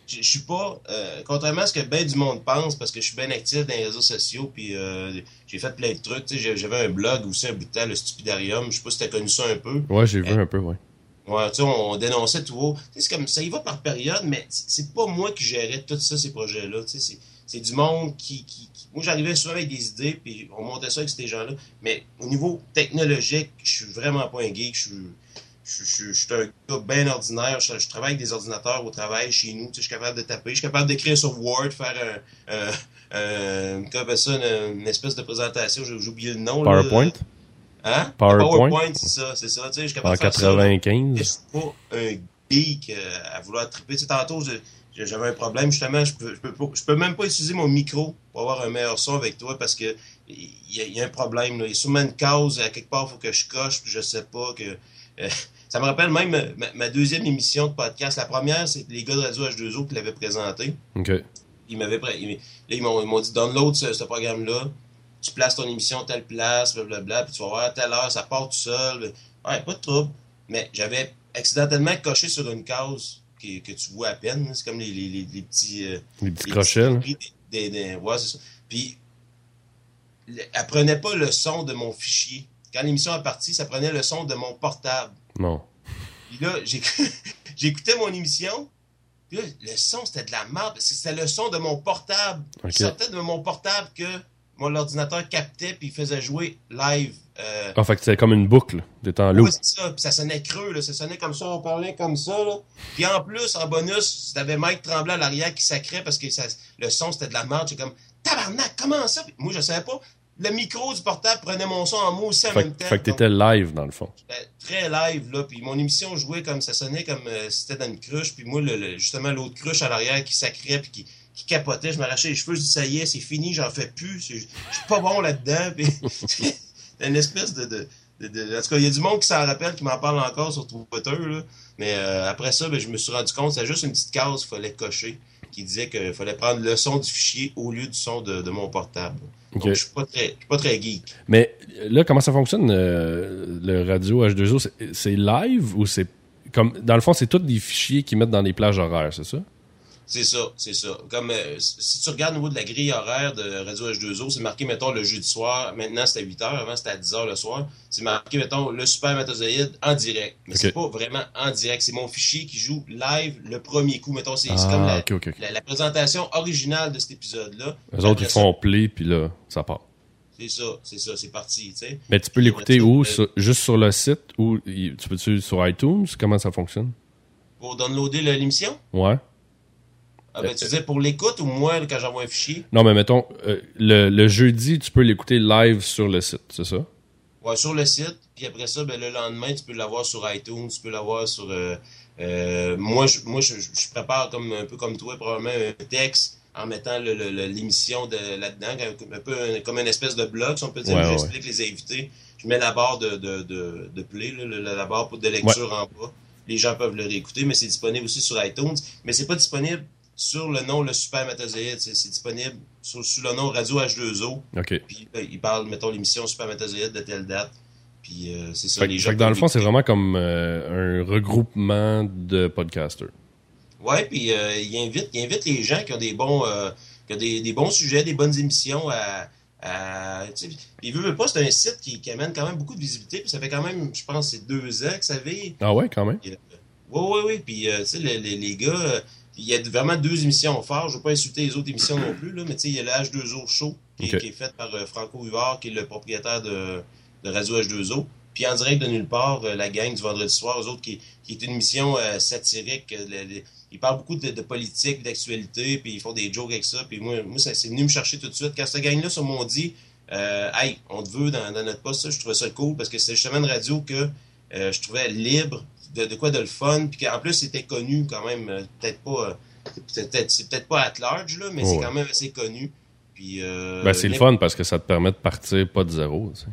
je suis pas, euh, contrairement à ce que bien du monde pense, parce que je suis bien actif dans les réseaux sociaux, puis euh, j'ai fait plein de trucs. J'avais un blog aussi un bout de temps, le Stupidarium. Je sais pas si tu as connu ça un peu. Ouais, j'ai vu un peu, ouais. Ouais, tu sais, on, dénonçait tout haut. C'est comme ça, y va par période, mais c'est pas moi qui gérais tout ça, ces projets-là. C'est du monde qui. qui, Moi, j'arrivais souvent avec des idées, puis on montait ça avec ces gens-là. Mais au niveau technologique, je suis vraiment pas un geek. Je suis je, suis un gars bien ordinaire. Je, travaille avec des ordinateurs au travail chez nous. je suis capable de taper. Je suis capable d'écrire sur Word, faire un, un, ça, une, espèce de présentation. J'ai oublié le nom. PowerPoint? Hein? PowerPoint? PowerPoint, c'est ça, c'est ça. Je suis capable en de faire 95. Je suis pas un geek euh, à vouloir triper. Tu sais, tantôt, j'avais un problème, justement. Je peux, je, peux, je peux même pas utiliser mon micro pour avoir un meilleur son avec toi parce que il y, a un problème. Là. Il y a sûrement une cause. À quelque part, il faut que je coche, puis je sais pas que. Euh, ça me rappelle même ma, deuxième émission de podcast. La première, c'est les gars de Radio H2O qui l'avaient présenté. OK. Ils m'avaient ils, ils m'ont dit download ce, ce programme-là. Tu places ton émission à telle place, blablabla, puis tu vas voir à telle heure, ça part tout seul. Ouais, pas de trouble. Mais j'avais accidentellement coché sur une case que, que tu vois à peine. C'est comme les, les, les, petits. Euh, les petits crochets, ouais, c'est ça. Puis, elle prenait pas le son de mon fichier. Quand l'émission est partie, ça prenait le son de mon portable. Non. Puis là, j'écoutais mon émission. Puis là, le son, c'était de la merde. C'était le son de mon portable. Ok. Ça sortait de mon portable que mon ordinateur captait puis il faisait jouer live. Euh, En fait, c'était comme une boucle. T'étais en loop. Ouais, c'est ça. Puis ça sonnait creux, là. Ça sonnait comme ça, on parlait comme ça, là. Puis en plus, en bonus, t'avais Mike Tremblay à l'arrière qui sacrait parce que ça, le son, c'était de la merde. J'étais comme, tabarnak, comment ça? Puis moi, je savais pas. Le micro du portable prenait mon son en mots aussi en Fait, même temps. fait que t'étais live, dans le fond. très live, là. Puis mon émission jouait comme ça sonnait comme euh, si c'était dans une cruche. Puis moi, le, le- justement, l'autre cruche à l'arrière qui sacrait puis qui, qui capotait. Je m'arrachais les cheveux. Je dis, ça y est, c'est fini, j'en fais plus. Je suis pas bon là-dedans. Puis une espèce de, de, de, de- En tout cas, il y a du monde qui s'en rappelle, qui m'en parle encore sur Twitter, là. Mais euh, après ça, ben, je me suis rendu compte, c'est juste une petite case qu'il fallait cocher qui disait qu'il fallait prendre le son du fichier au lieu du son de, de mon portable. Donc, je suis pas très, je suis pas très geek. Mais là, comment ça fonctionne, euh, le radio H2O? C'est- C'est live ou c'est. Comme, dans le fond, c'est tous des fichiers qu'ils mettent dans les plages horaires, c'est ça? C'est ça, c'est ça. Comme euh, si tu regardes au niveau de la grille horaire de Radio H2O, c'est marqué, mettons, le jeudi soir. Maintenant, c'était à 8 h. Avant, c'était à 10 h le soir. C'est marqué, mettons, le Super Matozoïde en direct. Mais c'est pas vraiment en direct. C'est mon fichier qui joue live le premier coup. Mettons, c'est comme Ah, la, présentation originale de cet épisode-là. Eux autres, ils font play, puis là, ça part. C'est ça, c'est ça, c'est parti, tu sais. Mais tu peux l'écouter où? Sur- juste sur le site ou tu peux-tu sur iTunes? Comment ça fonctionne? Pour downloader l'émission? Ouais. Ah ben, tu disais pour l'écoute ou moi, quand j'envoie un fichier? Non, mais mettons, euh, le, le jeudi, tu peux l'écouter live sur le site, c'est ça? Ouais, sur le site. Puis après ça, ben, le lendemain, tu peux l'avoir sur iTunes, tu peux l'avoir sur. euh, euh, moi, je, moi je, je prépare comme un peu comme toi, probablement un texte en mettant l'émission de là-dedans, un, un peu un- comme une espèce de blog, si on peut dire. Ouais. J'explique les invités. Je mets la barre de, de, de, de play, là, la barre de lecture en bas. Les gens peuvent le réécouter, mais c'est disponible aussi sur iTunes. Mais c'est pas disponible sur le nom Le Super Matozoïde. C'est disponible sous le nom Radio H2O. OK. Puis là, il parle, mettons, l'émission Supermatozoïde de telle date. Puis euh, c'est ça, Fait, les gens. fait que dans le fond, c'est vraiment comme euh, un regroupement de podcasters. Ouais, puis euh, il, invite, il invite les gens qui ont des bons, euh, qui ont des, des bons sujets, des bonnes émissions à. à il veut, veut pas, c'est un site qui, qui amène quand même beaucoup de visibilité. Puis ça fait quand même, je pense, c'est deux ans que ça vit. Ah ouais, quand même? Oui, oui, oui. Puis, euh, tu sais, les, les, les gars, euh, il y a vraiment deux émissions fortes. Je ne veux pas insulter les autres émissions non plus, là, mais tu sais, il y a le H2O Show, qui, est- Ok. qui est fait par euh, Franco Huvard, qui est le propriétaire de, de Radio H2O. Puis, en direct de nulle part, euh, la gang du vendredi soir, eux autres, qui, qui est une émission euh, satirique. ils parlent beaucoup de, de politique, d'actualité, puis ils font des jokes avec ça. Puis moi, moi ça c'est venu me chercher tout de suite. Quand cette gang-là se m'ont dit, hey, on te veut dans, dans notre poste, ça, je trouvais ça cool parce que c'est justement une radio que je trouvais libre, de, de quoi de le fun, puis qu'en plus c'était connu quand même, euh, peut-être pas, euh, c'est peut-être pas at large là, mais Ouais. c'est quand même assez connu. Puis euh, Ben, c'est le fun parce que ça te permet de partir pas de zéro. tu sais.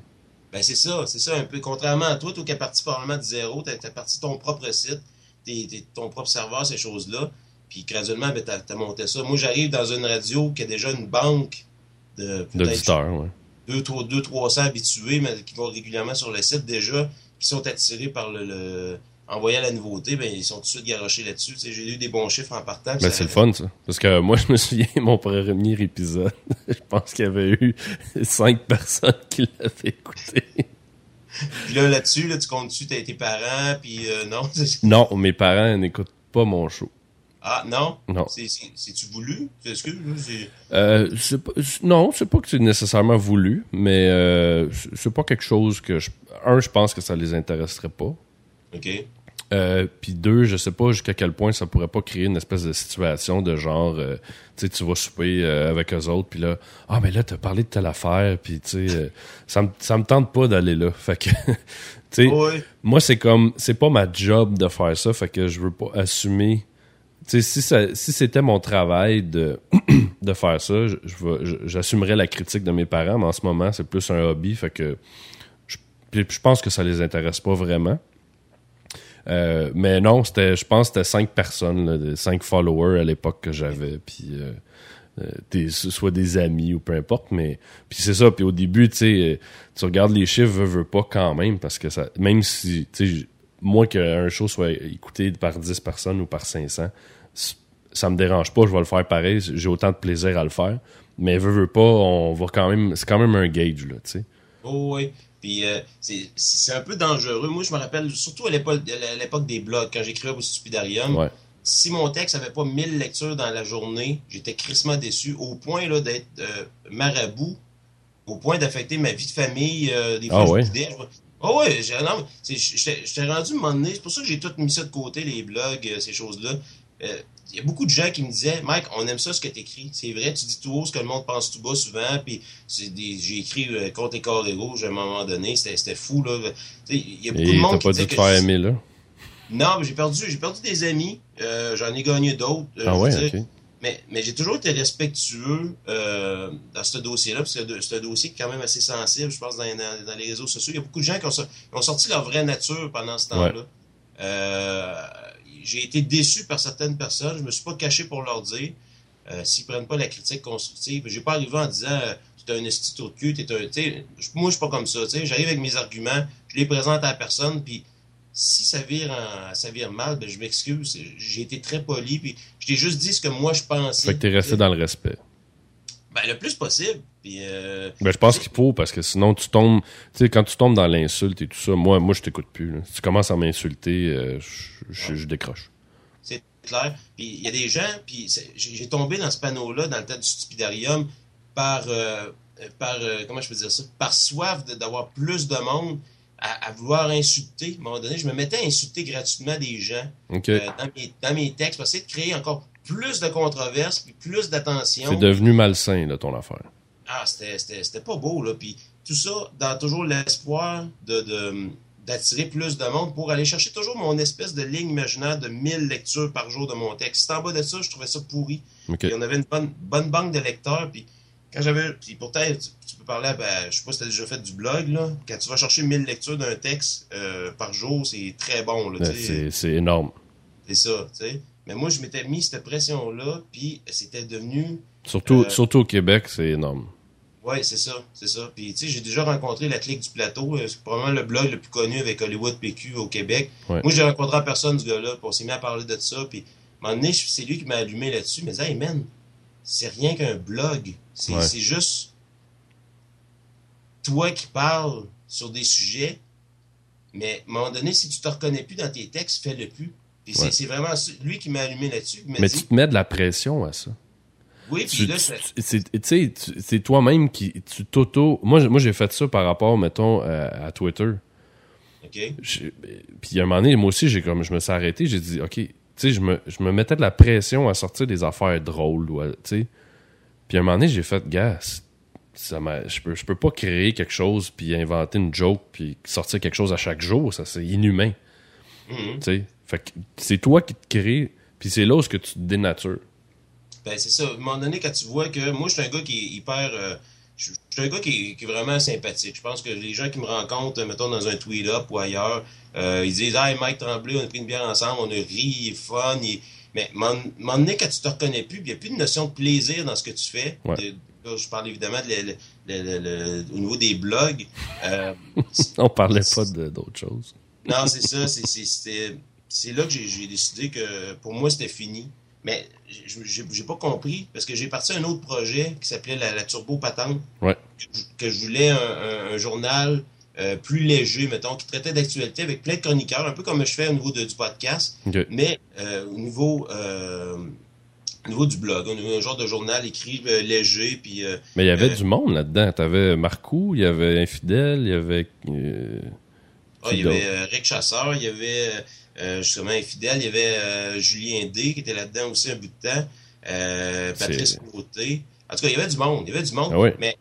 Ben c'est ça, c'est ça un peu. Contrairement à toi, toi qui es parti probablement de zéro, t'as as parti ton propre site, t'es, ton propre serveur, ces choses-là. Puis graduellement, ben, t'as, t'as monté ça. Moi, j'arrive dans une radio qui a déjà une banque de D'auditeurs, ouais. deux, trois- deux, 300 habitués, mais qui vont régulièrement sur le site déjà, qui sont attirés par le, le- en voyant la nouveauté, ben ils sont tout de suite garochés là-dessus. J'ai eu des bons chiffres en partant. Ben, c'est le fun, ça. Parce que moi, je me souviens, mon premier épisode, je pense qu'il y avait eu cinq personnes qui l'avaient écouté. Puis là, là-dessus, là, tu comptes dessus tes, tes parents, puis euh, non. Non, mes parents n'écoutent pas mon show. ah, non? Non. C'est, c'est, c'est-tu voulu? Excuse. Euh, pas- non, c'est pas que c'est nécessairement voulu, mais euh, c'est- c'est pas quelque chose que je. Un, je pense que ça les intéresserait pas. OK. Euh, puis deux, je sais pas jusqu'à quel point ça pourrait pas créer une espèce de situation de genre, euh, tu sais, tu vas souper euh, avec eux autres, puis là, ah mais là t'as parlé de telle affaire, puis tu sais, ça me ça me tente pas d'aller là, fait que, tu sais, moi c'est comme, c'est pas ma job de faire ça, fait que je veux pas assumer. Tu sais, si ça, si c'était mon travail de de faire ça, je, je j'assumerais la critique de mes parents, mais en ce moment c'est plus un hobby, fait que je pense que ça les intéresse pas vraiment. Euh, mais non, c'était, je pense que c'était cinq personnes, là, cinq followers à l'époque que j'avais, puis euh, euh, des- soit des amis ou peu importe, mais puis c'est ça. Puis au début, tu sais, euh, tu regardes les chiffres, veux, veux pas quand même, parce que ça, même si, tu sais, moi qu'un show soit écouté par 10 personnes ou par 500, c- ça me dérange pas, je vais le faire pareil, j'ai autant de plaisir à le faire. Mais veux, veux pas, on va quand même, c'est quand même un gauge là, tu sais. Oh, oui. Puis euh, c'est un peu dangereux. Moi, je me rappelle, surtout à l'époque des blogs, quand j'écrivais au Stupidarium, si mon texte n'avait pas 1000 lectures dans la journée, j'étais crissement déçu, au point d'être euh, marabout, au point d'affecter ma vie de famille. Euh, des fois, ah, je ouais? Oh ouais, j'étais rendu un moment donné, c'est pour ça que j'ai tout mis ça de côté, les blogs, ces choses-là. Il y a beaucoup de gens qui me disaient, Mike, on aime ça ce que tu écris. C'est vrai, tu dis tout haut ce que le monde pense tout bas souvent. Puis j'ai écrit euh, Contre et corps et rouge à un moment donné. C'était fou, là. Il y a beaucoup de monde qui pas dû te faire aimer, là? Non, mais j'ai perdu, j'ai perdu des amis. Euh, j'en ai gagné d'autres. Euh, ah ouais, ok. Mais, mais j'ai toujours été respectueux euh, dans ce dossier-là, parce que c'est un dossier qui est quand même assez sensible, je pense, dans, dans, les réseaux sociaux. Il y a beaucoup de gens qui ont, ont sorti leur vraie nature pendant ce temps-là. Euh, j'ai été déçu par certaines personnes. Je me suis pas caché pour leur dire. Euh, S'ils prennent pas la critique constructive, j'ai pas arrivé en disant euh, tu es un institut de cul, t'es un. Moi, je suis pas comme ça. J'arrive avec mes arguments, je les présente à la personne, puis si ça vire, ça vire mal, ben, je m'excuse. J'ai été très poli, puis je t'ai juste dit ce que moi je pensais. Fait que t'es resté dans le respect. Ben, le plus possible. Puis, euh, ben, je pense qu'il faut, parce que sinon, tu tombes. Tu sais, quand tu tombes dans l'insulte et tout ça, moi, moi je t'écoute plus. Si tu commences à m'insulter, euh, je, décroche. C'est clair. Puis, il y a des gens, puis j'ai tombé dans ce panneau-là, dans le tas du stupidarium, par. Euh, par comment je peux dire ça? Par soif d'avoir plus de monde. À, vouloir insulter. À un moment donné, je me mettais à insulter gratuitement des gens dans, mes, dans, mes, textes pour essayer de créer encore plus de controverses, puis plus d'attention. C'est devenu malsain, là, ton affaire. Ah, c'était pas beau, là. Puis tout ça dans toujours l'espoir de, d'attirer plus de monde pour aller chercher toujours mon espèce de ligne imaginaire de 1000 lectures par jour de mon texte. en bas de ça, je trouvais ça pourri. Okay. on avait une bonne, bonne banque de lecteurs, puis quand j'avais... Puis pourtant, tu, peux parler, ben, je sais pas si tu as déjà fait du blog, là. Quand tu vas chercher 1000 lectures d'un texte euh, par jour, c'est très bon, là. Ben, c'est énorme. C'est ça, tu sais. Mais moi, je m'étais mis cette pression-là, puis c'était devenu... Surtout, euh, surtout au Québec, c'est énorme. Oui, c'est ça, c'est ça. Puis, tu sais, j'ai déjà rencontré la clique du plateau. Euh, c'est probablement le blog le plus connu avec Hollywood PQ au Québec. Moi, j'ai rencontré personne, ce gars-là, puis on s'est mis à parler de ça. Puis, à un moment donné, c'est lui qui m'a allumé là-dessus. Mais, hey, man, c'est rien qu'un blog. C'est juste toi qui parles sur des sujets. Mais, à un moment donné, si tu te reconnais plus dans tes textes, fais-le plus. C'est vraiment lui qui m'a allumé là-dessus. Mais tu te mets de la pression à ça. Oui, puis là, c'est... c'est toi-même qui... Tu t'auto... Moi, moi j'ai fait ça par rapport, mettons, à, Twitter. OK. Puis à un moment donné, moi aussi, j'ai comme, je me suis arrêté, j'ai dit, OK, tu sais, je me, je me mettais de la pression à sortir des affaires drôles, tu sais. Puis à un moment donné, j'ai fait, gars, ça je peux, je peux pas créer quelque chose, puis inventer une joke, puis sortir quelque chose à chaque jour, ça, c'est inhumain. Mm-hmm. Tu sais. Fait que c'est toi qui te crée, puis c'est là où que tu te dénatures. Ben, c'est ça. À un moment donné, quand tu vois que moi, je suis un gars qui est hyper. Euh, je suis un gars qui est, vraiment sympathique. Je pense que les gens qui me rencontrent, mettons, dans un tweet-up ou ailleurs, euh, ils disent Hey, Mike Tremblay, on a pris une bière ensemble, on a ri, il est fun. Mais à un moment donné, quand tu te reconnais plus, il n'y a plus de notion de plaisir dans ce que tu fais. je parle évidemment au niveau des blogs. Euh, on parlait pas d'autre chose. non, c'est ça. C'était c'est là que j'ai décidé que pour moi, c'était fini. Mais j'ai pas compris parce que j'ai parti un autre projet qui s'appelait la, Turbo Patente. Que, je voulais un, journal euh, plus léger, mettons, qui traitait d'actualité avec plein de chroniqueurs, un peu comme je fais au niveau de, du podcast, mais euh, au niveau euh, niveau du blog, un genre de journal écrit léger. Puis, mais il y avait du monde là-dedans. Tu avais Marcou, il y avait Infidèle, il y avait. Ah, il y avait Rick Chasseur, il y avait justement infidèle. Il y avait euh, Julien D qui était là-dedans aussi un bout de temps. Euh, Patrice Côté. En tout cas, il y avait du monde. Il y avait du monde. Ah mais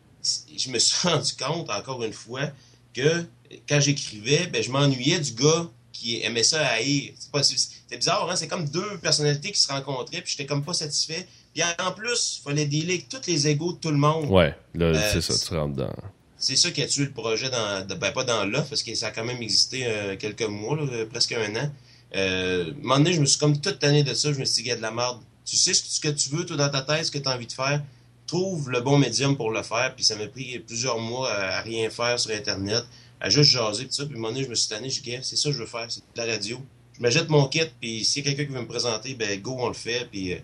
je me suis rendu compte, encore une fois, que quand j'écrivais, ben, je m'ennuyais du gars qui aimait ça à haïr. C'est bizarre, hein? C'est comme deux personnalités qui se rencontraient, puis j'étais comme pas satisfait. Puis en plus, il fallait dealer avec tous les égaux de tout le monde. Ouais, là, c'est ça, tu rentres dans. C'est ça qui a tué le projet dans. Ben, pas dans l'offre, parce que ça a quand même existé quelques mois, presque un an. Euh, un moment je me suis comme toute année de ça, je me suis dit, de la merde. Tu sais ce que tu veux, toi, dans ta tête, ce que tu as envie de faire. Trouve le bon médium pour le faire. Puis ça m'a pris plusieurs mois à, rien faire sur Internet, à juste jaser, tout ça. Puis un moment je me suis tanné, j'ai dit, c'est ça que je veux faire, c'est de la radio. Je me jette mon kit, puis s'il y a quelqu'un qui veut me présenter, ben go, on le fait. Puis, euh,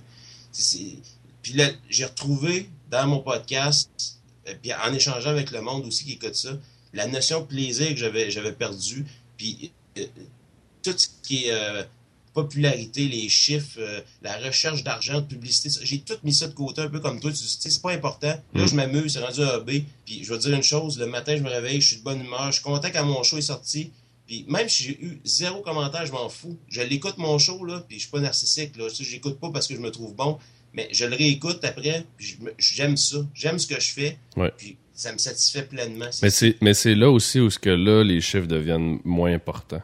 puis là, j'ai retrouvé dans mon podcast, euh, puis en échangeant avec le monde aussi qui écoute ça, la notion de plaisir que j'avais, j'avais perdu, puis euh, tout ce qui est euh, popularité, les chiffres, euh, la recherche d'argent, de publicité, j'ai tout mis ça de côté, un peu comme toi. Tu sais, c'est pas important. Là, Mm. je m'amuse, c'est rendu un hobby. Puis je vais te dire une chose, le matin, je me réveille, je suis de bonne humeur, je suis content quand mon show est sorti. Puis même si j'ai eu zéro commentaire, je m'en fous. Je l'écoute mon show, là, puis je suis pas narcissique, là. Sais, j'écoute pas parce que je me trouve bon, mais je le réécoute après, puis je me- j'aime ça. J'aime ce que je fais. Ouais. Puis ça me satisfait pleinement. Mais c'est, mais c'est là aussi où ce que là, les chiffres deviennent moins importants.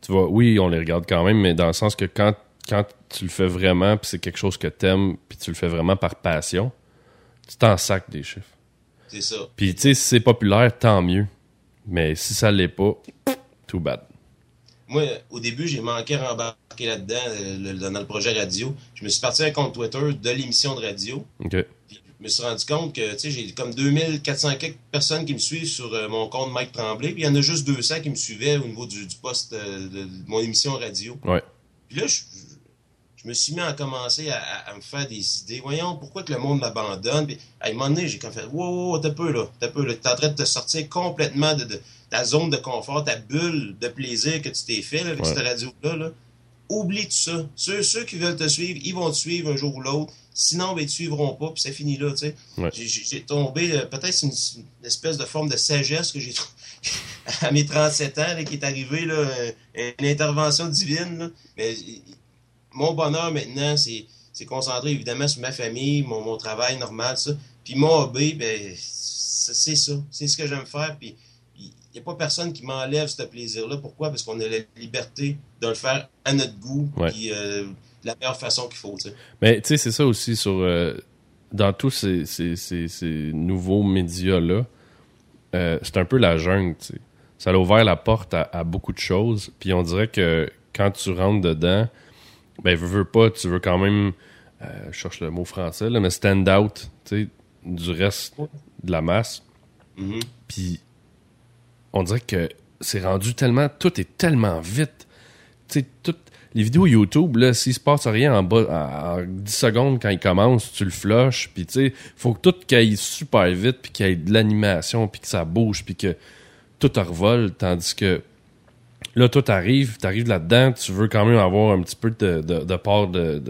Tu vois, oui, on les regarde quand même, mais dans le sens que quand, quand tu le fais vraiment, puis c'est quelque chose que t'aimes, puis tu le fais vraiment par passion, tu t'en sacs des chiffres. c'est ça. Puis tu sais, si c'est populaire, tant mieux. Mais si ça l'est pas, too bad. Moi, au début, j'ai manqué à rembarquer là-dedans, dans le projet radio. Je me suis parti un compte Twitter de l'émission de radio. OK. Puis je me suis rendu compte que, tu sais, j'ai comme 2400 quelques personnes qui me suivent sur euh, mon compte Mike Tremblay. Puis il y en a juste 200 qui me suivaient au niveau du, du poste euh, de, de mon émission radio. Ouais. Puis là, je, je- je me suis mis à commencer à, à- à me faire des idées. Voyons, pourquoi que le monde m'abandonne? Puis, à un moment donné, j'ai comme fait, wow, wow, t'as peu, là, t'as peu, là. T'es en train de te sortir complètement de, de ta zone de confort, ta bulle de plaisir que tu t'es fait, là, avec Ouais. cette radio-là, là. Oublie tout ça. Ceux, ceux qui veulent te suivre, ils vont te suivre un jour ou l'autre. Sinon, ben, ils te suivront pas, puis c'est fini là, tu sais. Ouais. J'ai- tombé, euh, peut-être c'est une, une espèce de forme de sagesse que j'ai trouvée à mes 37 ans, là, qui est arrivée, là, euh, une intervention divine, là. Mais mon bonheur maintenant, c'est c'est concentré évidemment sur ma famille, mon, mon travail normal, ça. Puis mon hobby, ben, c'est ça. C'est ce que j'aime faire. Puis il n'y a pas personne qui m'enlève ce plaisir-là. Pourquoi? Parce qu'on a la liberté de le faire à notre goût, Ouais. puis euh, la meilleure façon qu'il faut, tu sais. Mais tu sais, c'est ça aussi sur. euh, dans tous ces, ces, ces, ces nouveaux médias-là, euh, c'est un peu la jungle, tu sais. Ça a ouvert la porte à, à beaucoup de choses. Puis on dirait que quand tu rentres dedans, ben, veux, veux pas, tu veux quand même. euh, je cherche le mot français, là, mais stand out, tu sais, du reste de la masse. Mhm. Puis on dirait que c'est rendu tellement. Tout est tellement vite. Tu sais, toutes les vidéos YouTube, là, s'il se passe rien en bas, en, en 10 secondes quand ils commencent, tu le flushes. Puis tu sais, faut que tout aille super vite, puis qu'il y ait de l'animation, puis que ça bouge, puis que tout revole. Tandis que là, toi, t'arrives, t'arrives là-dedans, tu veux quand même avoir un petit peu de, part de,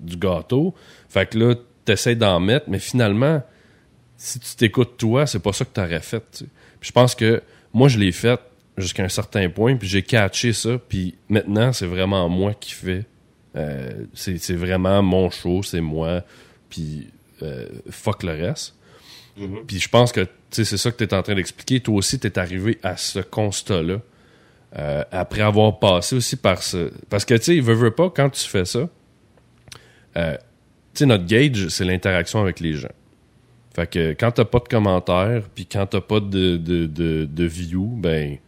du gâteau. Fait que là, t'essaies d'en mettre, mais finalement, si tu t'écoutes toi, c'est pas ça que t'aurais fait. je pense que moi, je l'ai fait jusqu'à un certain point, puis j'ai catché ça, puis maintenant, c'est vraiment moi qui fais. Euh, c'est vraiment mon show, c'est moi, puis euh, fuck le reste. Mhm. Puis je pense que tu sais, c'est ça que tu es en train d'expliquer. Toi aussi, tu es arrivé à ce constat-là. euh, après avoir passé aussi par ce. Parce que, tu sais, veux, veux pas, quand tu fais ça, euh, tu sais, notre gauge, c'est l'interaction avec les gens. Fait que quand t'as pas de commentaires, puis quand t'as pas de, de, de, de view, ben,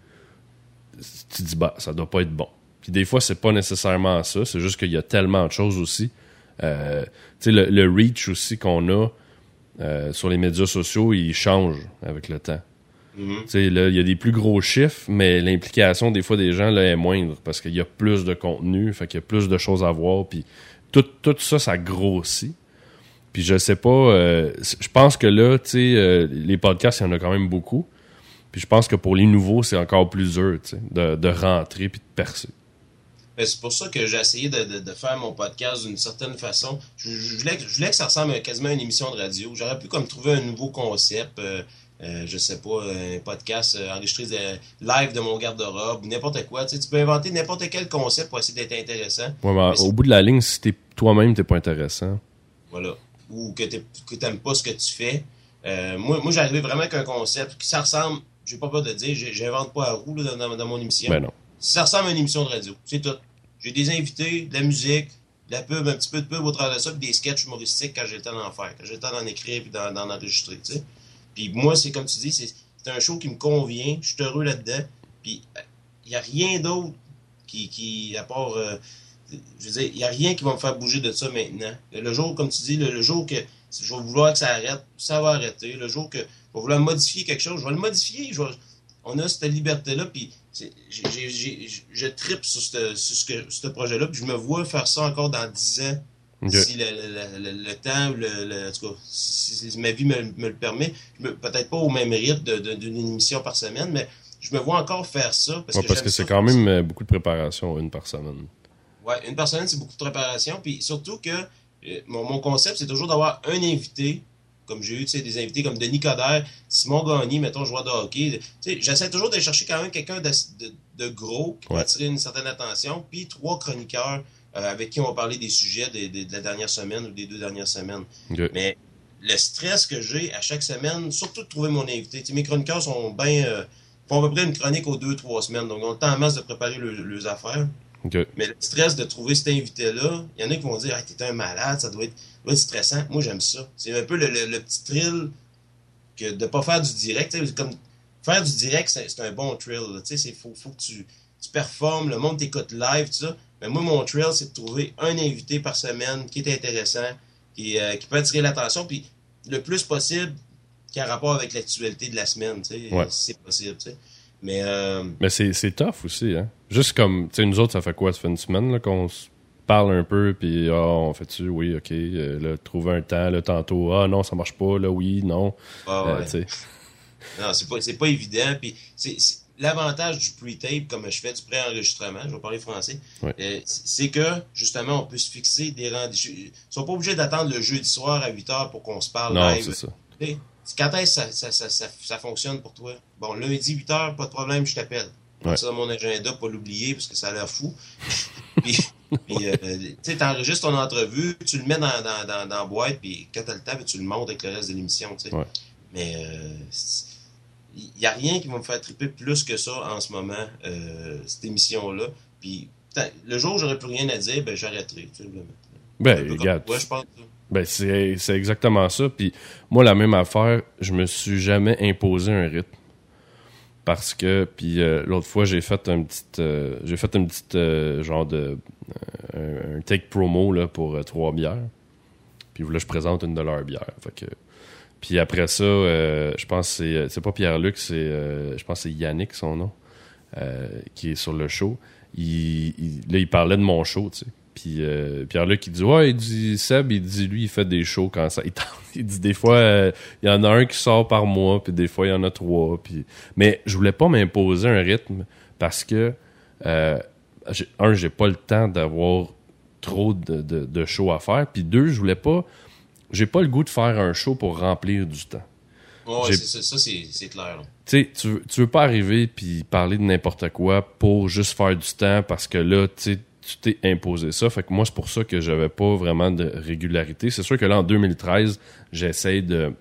tu dis, bah, ça doit pas être bon. Puis des fois, c'est pas nécessairement ça, c'est juste qu'il y a tellement de choses aussi. Euh, tu sais, le, le reach aussi qu'on a euh, sur les médias sociaux, il change avec le temps. Mhm. Tu sais, là, il y a des plus gros chiffres, mais l'implication des fois des gens là, est moindre parce qu'il y a plus de contenu, fait qu'il y a plus de choses à voir, puis tout, tout ça, ça grossit. Puis je sais pas, euh, je pense que là, tu sais, les podcasts, il y en a quand même beaucoup. Puis je pense que pour les nouveaux, c'est encore plus dur, de, de rentrer puis de percer. Ben, c'est pour ça que j'ai essayé de, de- de faire mon podcast d'une certaine façon. Je, je voulais, que- je voulais que ça ressemble à quasiment à une émission de radio. J'aurais pu comme trouver un nouveau concept, euh, euh, je sais pas, un podcast euh, enregistré de- live de mon garde-robe, ou n'importe quoi. Tu, sais, tu peux inventer n'importe quel concept pour essayer d'être intéressant. Ouais, mais au bout de la ligne, si t'es toi-même, t'es pas intéressant. Voilà. Ou que tu n'aimes pas ce que tu fais. Euh, moi, moi j'arrivais vraiment avec un concept qui ça ressemble, j'ai pas peur de dire, j'invente pas à roue là, dans, dans mon émission. Ben non. Ça ressemble à une émission de radio. C'est tout. J'ai des invités, de la musique, de la pub, un petit peu de pub au travers de ça, puis des sketchs humoristiques quand j'ai le temps d'en faire, quand j'ai le temps d'en écrire puis d'en, enregistrer, tu sais. Puis moi, c'est comme tu dis, c'est, un show qui me convient, je suis heureux là-dedans, puis il n'y a rien d'autre qui, qui à part, euh, je veux dire, il n'y a rien qui va me faire bouger de ça maintenant. Le jour, comme tu dis, le, le jour que je vais vouloir que ça arrête, ça va arrêter. Le jour que vais vouloir modifier quelque chose, je vais le modifier. Je vais- on a cette liberté-là, puis je tripe sur, ce- sur ce, que- ce projet-là, puis je me vois faire ça encore dans 10 ans, Si le, temps, le, en tout cas, si, ma vie me, le permet, peut-être pas au même rythme d'une émission par semaine, mais je me vois encore faire ça. Parce que, c'est quand même euh, beaucoup de préparation, une par semaine. Ouais, une par semaine, c'est beaucoup de préparation. Puis surtout que euh, mon, concept, c'est toujours d'avoir un invité comme j'ai eu des invités comme Denis Coderre, Simon Gagné, mettons, joueur de hockey. J'essaie toujours d'aller chercher quand même quelqu'un de, gros qui va attirer une certaine attention, puis trois chroniqueurs euh, avec qui on va parler des sujets de, la dernière semaine ou des deux dernières semaines. Mais le stress que j'ai à chaque semaine, surtout de trouver mon invité. mes chroniqueurs sont bien. Euh, font à peu près une chronique aux deux, trois semaines. Donc, on a le temps en masse de préparer leurs affaires. Mais le stress de trouver cet invité-là, il y en a qui vont dire Ah, t'es un malade, ça doit être, stressant. Moi, j'aime ça. C'est un peu le, petit thrill que de pas faire du direct. Comme, faire du direct, c'est un bon thrill. Il faut, faut que tu, tu performes, le monde t'écoute live, tout ça. Mais moi, mon thrill, c'est de trouver un invité par semaine qui est intéressant, qui, euh, qui peut attirer l'attention, puis le plus possible qui a rapport avec l'actualité de la semaine, tu sais, si c'est possible, tu sais. Mais, euh... Mais c'est, tough aussi, hein. Juste comme, tu sais, nous autres, ça fait quoi? Ça fait une semaine qu'on se parle un peu, puis ah, on fait-tu? Oui, OK. Euh, là, trouver un temps, là, tantôt, ah non, ça marche pas, là, oui, non. Ah, ouais. Euh, non, c'est pas, évident, puis c'est l'avantage du pre-tape, comme je fais du pré-enregistrement, je vais parler français, euh, c'est que, justement, on peut se fixer des rendez-vous. Ils sont pas obligés d'attendre le jeudi soir à 8 h pour qu'on se parle non, c'est ça. quand est-ce que ça, ça, ça, ça, fonctionne pour toi? Bon, lundi, 8 h pas de problème, je t'appelle. Ouais. Ça dans mon agenda, pas l'oublier, parce que ça a l'air fou. puis, puis euh, tu sais, t'enregistres ton entrevue, tu le mets dans, dans, dans, dans boîte, puis quand t'as le temps, tu le montes avec le reste de l'émission, tu sais. Mais euh, il n'y a rien qui va me faire triper plus que ça en ce moment, euh, cette émission-là. Puis le jour où j'aurais plus rien à dire, ben j'arrêterai. Ben, regarde. Ouais, je pense. Ben, c'est exactement ça. Puis moi, la même affaire, je me suis jamais imposé un rythme. Parce que, puis euh, l'autre fois, j'ai fait un petit, euh, j'ai fait une petite, genre de, un, take promo là, pour trois bières. Puis là, je présente une de leurs bières. Fait que puis après ça, euh, je pense c'est, euh, c'est pas Pierre-Luc, c'est euh, je pense c'est Yannick son nom, qui est sur le show. Il, là, il parlait de mon show, tu sais. Puis Pierre-Luc, il dit Ouais, il dit Seb, il dit lui, il fait des shows quand ça. Il, dit des fois, il y en a un qui sort par mois, puis des fois, il y en a trois. Puis... Mais je voulais pas m'imposer un rythme parce que, un, j'ai pas le temps d'avoir trop de, de, de shows à faire. Puis deux, je voulais pas j'ai pas le goût de faire un show pour remplir du temps. Ouais, ça, c'est clair. Tu sais, tu veux pas arriver puis parler de n'importe quoi pour juste faire du temps parce que là, tu t'es imposé ça. Fait que moi, c'est pour ça que j'avais pas vraiment de régularité. C'est sûr que là, en 2013, j'essaie de.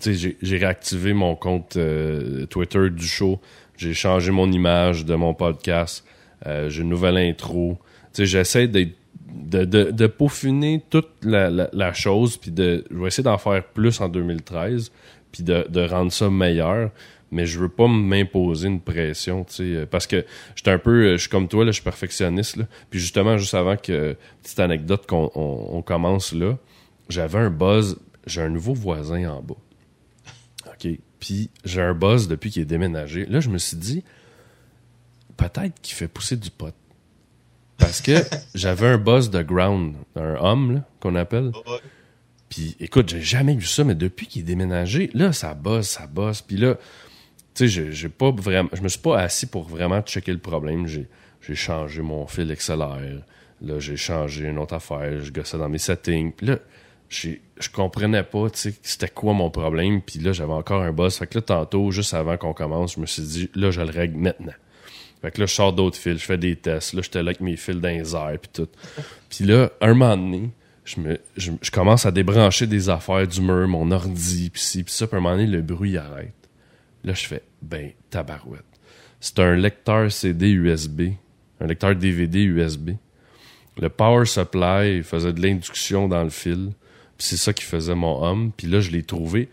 Tu sais, j'ai réactivé mon compte euh, Twitter du show. J'ai changé mon image de mon podcast. Euh, j'ai une nouvelle intro. Tu sais, j'essaie d'être de, de, peaufiner toute la, chose, puis de, je vais essayer d'en faire plus en 2013, puis de, de rendre ça meilleur mais je veux pas m'imposer une pression, tu sais, parce que j'étais un peu, je suis comme toi, là, je suis perfectionniste, là. Puis justement, juste avant que, petite anecdote qu'on on, commence là, j'avais un buzz, j'ai un nouveau voisin en bas. OK? Puis j'ai un buzz depuis qu'il est déménagé. Là, je me suis dit, peut-être qu'il fait pousser du pot. Parce que j'avais un boss de ground, un homme qu'on appelle. Puis écoute, j'ai jamais vu ça, mais depuis qu'il est déménagé, là, ça bosse, ça bosse. Puis là, tu sais, j'ai pas vraiment. Je me suis pas assis pour vraiment checker le problème. J'ai changé mon fil XLR. Là, j'ai changé une autre affaire. Je gossais dans mes settings. Puis là, je comprenais pas, tu sais, c'était quoi mon problème. Puis là, j'avais encore un boss. Fait que là, tantôt, juste avant qu'on commence, je me suis dit, là, je le règle maintenant. Fait que là, je sors d'autres fils, je fais des tests. Là, j'étais là avec mes fils dans les puis tout. Puis là, un moment donné, je, me, je, commence à débrancher des affaires du mur, mon ordi, puis ci, puis ça. Puis un moment donné, le bruit arrête. Là, je fais, ben, tabarouette. C'est un lecteur CD USB, un lecteur DVD USB. Le power supply faisait de l'induction dans le fil. Puis c'est ça qui faisait mon homme. Puis là, je l'ai trouvé.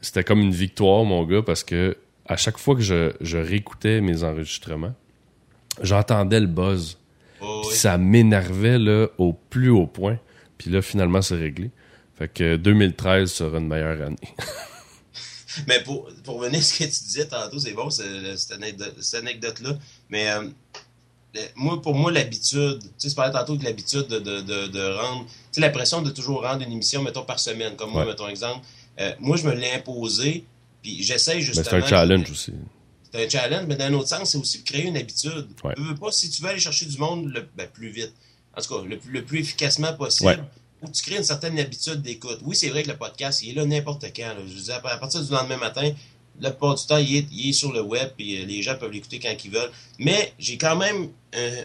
C'était comme une victoire, mon gars, parce que à chaque fois que je, je réécoutais mes enregistrements, j'entendais le buzz. Oh, ça m'énervait là, au plus haut point. Puis là, finalement, c'est réglé. Fait que 2013 sera une meilleure année. Mais pour, pour revenir à ce que tu disais tantôt, c'est bon, cette anecdote-là. Mais euh, moi, pour moi, l'habitude, tu sais, je parlais tantôt de l'habitude de, de, de, de rendre, tu sais, la pression de toujours rendre une émission, mettons, par semaine, comme moi, Ouais. mettons exemple. Euh, moi, je me l'ai imposé, puis j'essaye Mais justement. c'est un challenge aussi. C'est un challenge, mais d'un autre sens, c'est aussi de créer une habitude. Ouais. Tu veux pas, si tu veux aller chercher du monde le, ben, plus vite, en tout cas, le, plus- le plus efficacement possible, Ouais. Faut que tu crées une certaine habitude d'écoute. Oui, c'est vrai que le podcast, il est là n'importe quand. là. Je veux dire, à partir du lendemain matin, la plupart du temps, il est, il est sur le web, puis euh, les gens peuvent l'écouter quand ils veulent. Mais j'ai quand même euh,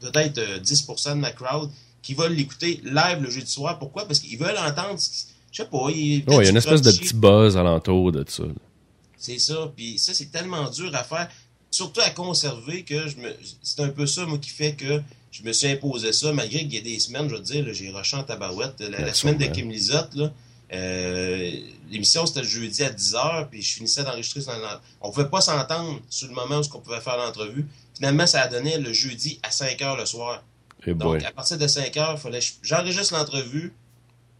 peut-être euh, 10% de ma crowd qui veulent l'écouter live le jeudi soir. Pourquoi? Parce qu'ils veulent entendre, ce qui- je sais pas, il il y a une espèce de petit buzz alentour de ça. c'est ça. Puis ça, c'est tellement dur à faire, surtout à conserver, que je me. C'est un peu ça, moi, qui fait que je me suis imposé ça, malgré qu'il y a des semaines, je veux dire, j'ai rushé en tabarouette. La, la semaine de Kim Lizotte, là, euh, l'émission c'était le jeudi à 10h, puis je finissais d'enregistrer. On pouvait pas s'entendre sur le moment où on pouvait faire l'entrevue. Finalement, ça a donné le jeudi à 5h le soir. Et Donc, boy. à partir de 5 heures, il fallait que j'enregistre l'entrevue,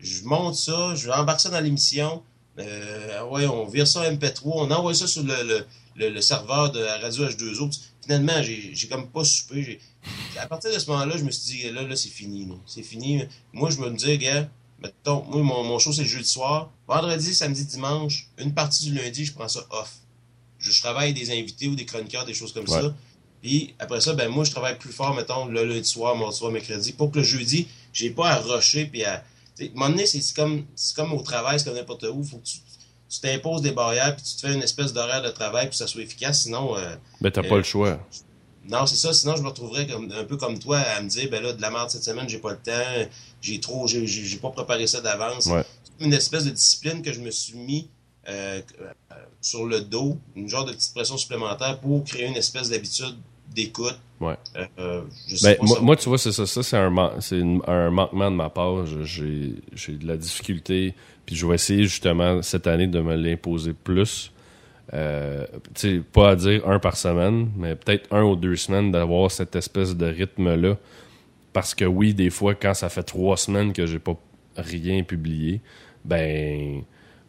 je monte ça, je embarque ça dans l'émission. Euh, ouais, on vire ça en MP3, on envoie ça sur le, le, le- le serveur de la radio H2O. Puis Finalement, j'ai j'ai comme pas soupé. À partir de ce moment-là, je me suis dit, là, là, c'est fini. C'est fini. Moi, je me dis, gars, mettons, moi, mon, mon show, c'est le jeudi soir. Vendredi, samedi, dimanche, une partie du lundi, je prends ça off. Je, je travaille avec des invités ou des chroniqueurs, des choses comme Ouais. ça. Puis après ça, ben moi, je travaille plus fort, mettons, le lundi soir, mardi soir, mercredi, pour que le jeudi, j'ai pas à rusher puis à. À un moment donné, c'est comme, au travail, c'est comme n'importe où. Faut que tu tu t'imposes des barrières puis tu te fais une espèce d'horaire de travail puis que ça soit efficace. Sinon, euh, Ben, t'as euh, pas le choix. Non, c'est ça. Sinon, je me retrouverais comme, un peu comme toi à me dire, ben là, de la merde cette semaine, j'ai pas le temps, j'ai trop, j'ai- pas préparé ça d'avance. Ouais. C'est une espèce de discipline que je me suis mis euh, euh, sur le dos, une genre de petite pression supplémentaire pour créer une espèce d'habitude d'écoute. Ouais. Euh, je sais Ben, pas moi, moi, tu vois, c'est ça. Ça, c'est un, c'est un manquement de ma part. J'ai j'ai de la difficulté. Puis je vais essayer justement cette année de me l'imposer plus. Euh, pas à dire un par semaine, mais peut-être un ou deux semaines d'avoir cette espèce de rythme-là. Parce que oui, des fois, quand ça fait trois semaines que j'ai pas rien publié, ben,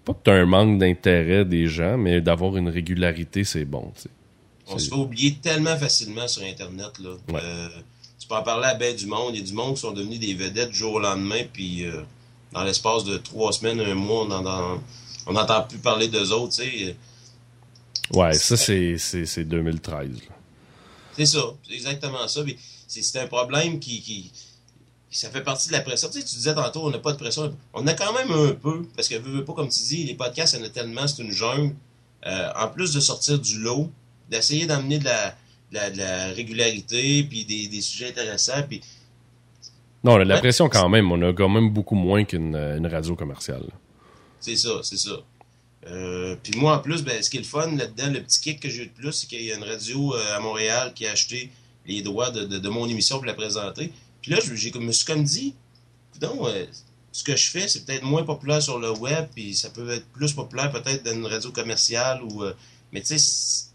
pas que tu as un manque d'intérêt des gens, mais d'avoir une régularité, c'est bon. On se fait oublier tellement facilement sur Internet. Là. Ouais. Euh, tu peux en parler à ben du monde. Il y a du monde qui sont devenus des vedettes du jour au lendemain, puis euh, dans l'espace de trois semaines, un mois, on n'entend on n'entend plus parler d'eux autres. tu sais. Ouais, ça, c'est c'est- c'est 2013. là. C'est ça, c'est exactement ça. C'est un problème qui, qui- Ça fait partie de la pression. Tu, sais, tu disais tantôt, on n'a pas de pression. On a quand même un peu, parce que veux, veux pas, comme tu dis, les podcasts, il y en a tellement, c'est une jungle. Euh, en plus de sortir du lot, d'essayer d'amener de la, de la, de la régularité, puis des, des sujets intéressants, puis Non, on a de la pression quand même. On a quand même beaucoup moins qu'une euh, radio commerciale. C'est ça, c'est ça. Euh, puis moi, en plus, ben, ce qui est le fun là-dedans, le petit kick que j'ai eu de plus, c'est qu'il y a une radio euh, à Montréal qui a acheté les droits de, de- mon émission pour la présenter. Puis là, je me suis comme dit, donc, ce que je fais, c'est peut-être moins populaire sur le web, puis ça peut être plus populaire peut-être dans une radio commerciale, ou, euh, mais tu sais,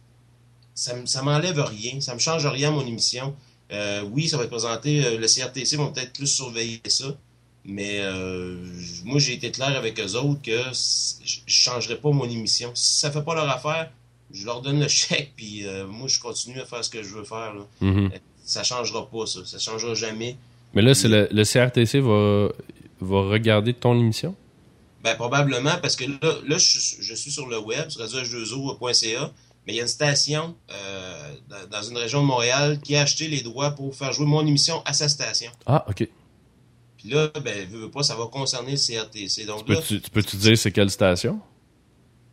ça, ça m'enlève rien, ça me change rien à mon émission. Euh, oui, ça va être présenté, euh, le CRTC vont peut-être plus surveiller ça, mais euh, moi, j'ai été clair avec eux autres que je changerai pas mon émission. Si ça fait pas leur affaire, je leur donne le chèque, puis euh, moi, je continue à faire ce que je veux faire. Là. Mhm. Ça changera pas, ça. Ça changera jamais. Mais là, c'est le, le CRTC va, va regarder ton émission? Ben, probablement, parce que là, là je, suis- je suis sur le web, sur radio-h2o.ca, mais il y a une station euh, dans, dans une région de Montréal qui a acheté les droits pour faire jouer mon émission à sa station. Ah, OK. Puis là, ben, veux, veux pas, ça va concerner le CRTC. Donc Peux-tu tu peux-tu dire c'est quelle station?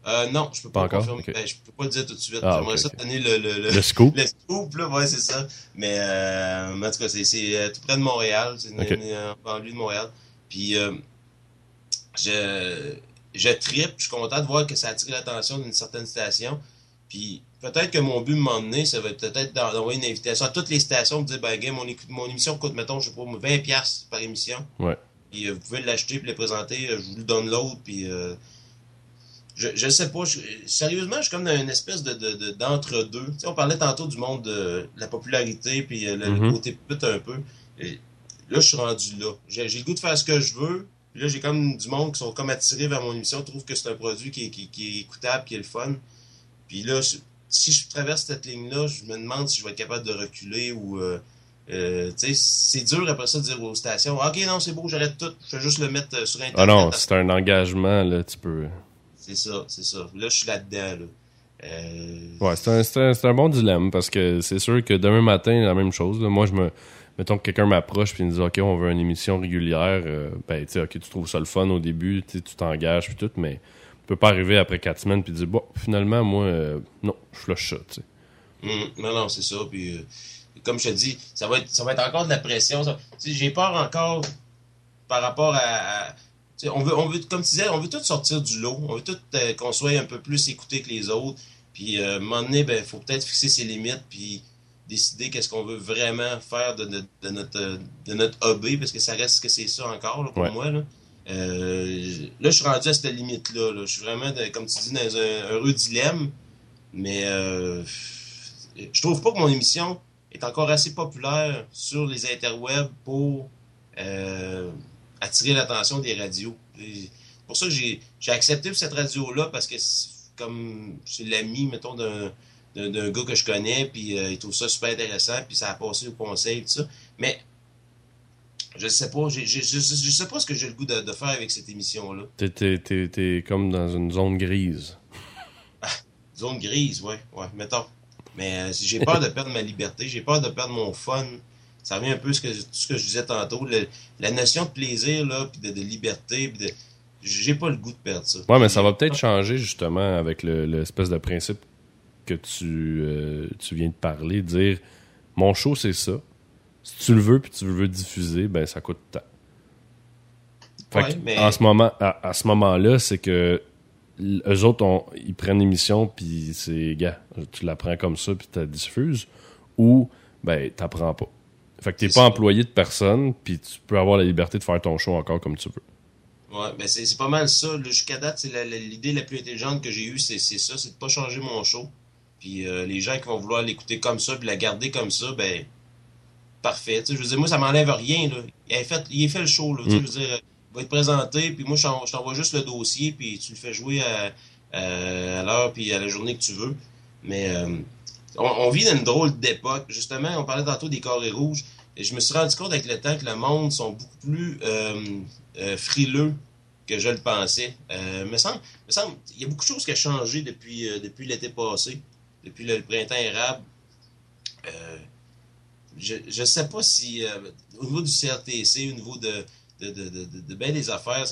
euh, non, je peux Pas pas, encore? confirmer. Ok. Ben, je peux pas le dire tout de suite. Ah, J'aimerais ça ok. te donner le, le, le, Le scoop? le scoop, là, ouais, c'est ça. Mais, euh, en tout cas, c'est, euh, tout près de Montréal. C'est euh, banlieue de Montréal. Puis, euh, je, je trippe. Je suis content de voir que ça attire l'attention d'une certaine station. Puis, peut-être que mon but, m'en donné, ça va être peut-être d'en- d'envoyer une invitation à toutes les stations pour dire, ben, gars, mon, émission coûte, mettons, je sais pas, 20$ piastres par émission. Ouais. Puis, euh, vous pouvez l'acheter puis le présenter. euh, Je vous le donne l'autre. Puis, euh, je, je sais pas. je- sérieusement, je suis comme dans une espèce de, de- de- d'entre-deux. Tu sais, on parlait tantôt du monde de la popularité puis euh, le, le Mhm. côté pute un peu. Et là, je suis rendu là. J'ai, le goût de faire ce que je veux. Puis là, j'ai comme du monde qui sont comme attirés vers mon émission, trouvent que c'est un produit qui est, qui, qui est écoutable, qui est le fun. Puis là, si je traverse cette ligne-là, je me demande si je vais être capable de reculer ou. Euh, euh, c'est dur après ça de dire aux stations Ok, non, c'est beau, j'arrête tout, je vais juste le mettre euh, sur Internet. Ah non, c'est un engagement, là, tu peux. C'est ça, c'est ça. Là, je suis là-dedans, là. Euh... Ouais, c'est un, un, bon dilemme parce que c'est sûr que demain matin, la même chose. Moi, je me. Mettons que quelqu'un m'approche et me dit OK, on veut une émission régulière. ben, tu sais, OK, tu trouves ça le fun au début, tu t'engages puis tout, mais peux pas arriver après quatre semaines puis dire Bon, finalement, moi, non, je flush ça, tu sais. Mmh, non, non, c'est ça. Puis comme je te dis, ça va être, ça va être encore de la pression. J'ai peur encore par rapport à. on veut, on veut, comme tu disais, on veut tout sortir du lot. On veut tout euh, qu'on soit un peu plus écouté que les autres. Puis, euh, à un moment donné, il ben, faut peut-être fixer ses limites. Puis, décider qu'est-ce qu'on veut vraiment faire de notre, de notre, de notre hobby, parce que ça reste que c'est ça encore pour moi. Là. Euh, là, je suis rendu à cette limite-là. Je suis vraiment, comme tu dis, dans un heureux dilemme. Mais euh, je trouve pas que mon émission est encore assez populaire sur les interwebs pour euh, attirer l'attention des radios. pour ça j'ai accepté cette radio-là parce que comme c'est l'ami, mettons, d'un d'un gars que je connais, puis euh, il trouve ça super intéressant, puis ça a passé au conseil, tout ça. Mais je sais pas, je, je, sais pas ce que j'ai le goût de, faire avec cette émission-là. T'es comme dans une zone grise. Ah, zone grise, ouais, ouais, mettons. Mais euh, j'ai peur de perdre ma liberté, j'ai peur de perdre mon fun. Ça revient un peu ce que, ce que je disais tantôt. la notion de plaisir, là, puis de, liberté, puis de. J'ai pas le goût de perdre ça. Ouais, mais ça va peut-être changer justement avec l'espèce de principe que tu, euh, tu viens de parler, dire mon show c'est ça. Si tu le veux puis tu veux diffuser, ben ça coûte tant. En ce moment, à ce moment-là, c'est que eux autres, ils prennent l'émission, puis c'est, gars, tu la prends comme ça, puis tu la diffuses, ou, ben, t'apprends pas. Fait que t'es pas employé de personne, puis tu peux avoir la liberté de faire ton show encore comme tu veux. Ouais, ben c'est pas mal ça. Jusqu'à date, l'idée la, plus intelligente que j'ai eue, c'est ça, c'est de pas changer mon show. Puis euh, les gens qui vont vouloir l'écouter comme ça, puis la garder comme ça, ben, parfait. je veux dire, moi, ça m'enlève rien. Là. Il, a fait, il a fait le show. Là, Je mm. veux dire, va être présenté, puis moi, je t'envoie juste le dossier, puis tu le fais jouer à, à, l'heure, puis à la journée que tu veux. Mais euh, on, vit dans une drôle d'époque. Justement, on parlait tantôt des carrés rouges. Et je me suis rendu compte avec le temps que le monde sont beaucoup plus euh, euh, frileux que je le pensais. Euh, me semble, me semble, il y a beaucoup de choses qui ont changé depuis, depuis l'été passé, depuis le, printemps érable. Je ne sais pas si, au niveau du CRTC, au niveau de, de, des affaires.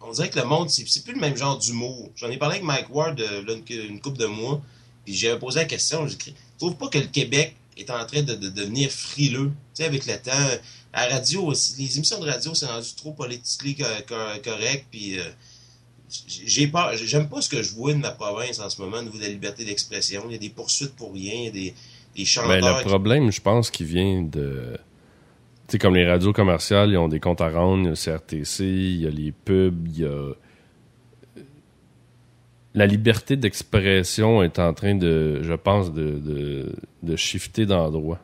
On dirait que le monde, c'est plus le même genre d'humour. J'en ai parlé avec Mike Ward euh, une, couple de mois, puis j'avais posé la question, j'ai écrit, trouve pas que le Québec est en train de, devenir frileux, tu sais, avec le temps? La radio, les émissions de radio, c'est rendu trop politiquement correct, puis euh, j'ai pas, j'aime pas ce que je vois de ma province en ce moment au niveau de la liberté d'expression. Il y a des poursuites pour rien, il y a des, chanteurs. Ben, le problème, je pense, qui vient de sais, comme les radios commerciales, ils ont des comptes à rendre, il y a le CRTC, il y a les pubs, il y a. La liberté d'expression est en train de, je pense, de, de, de shifter d'endroit.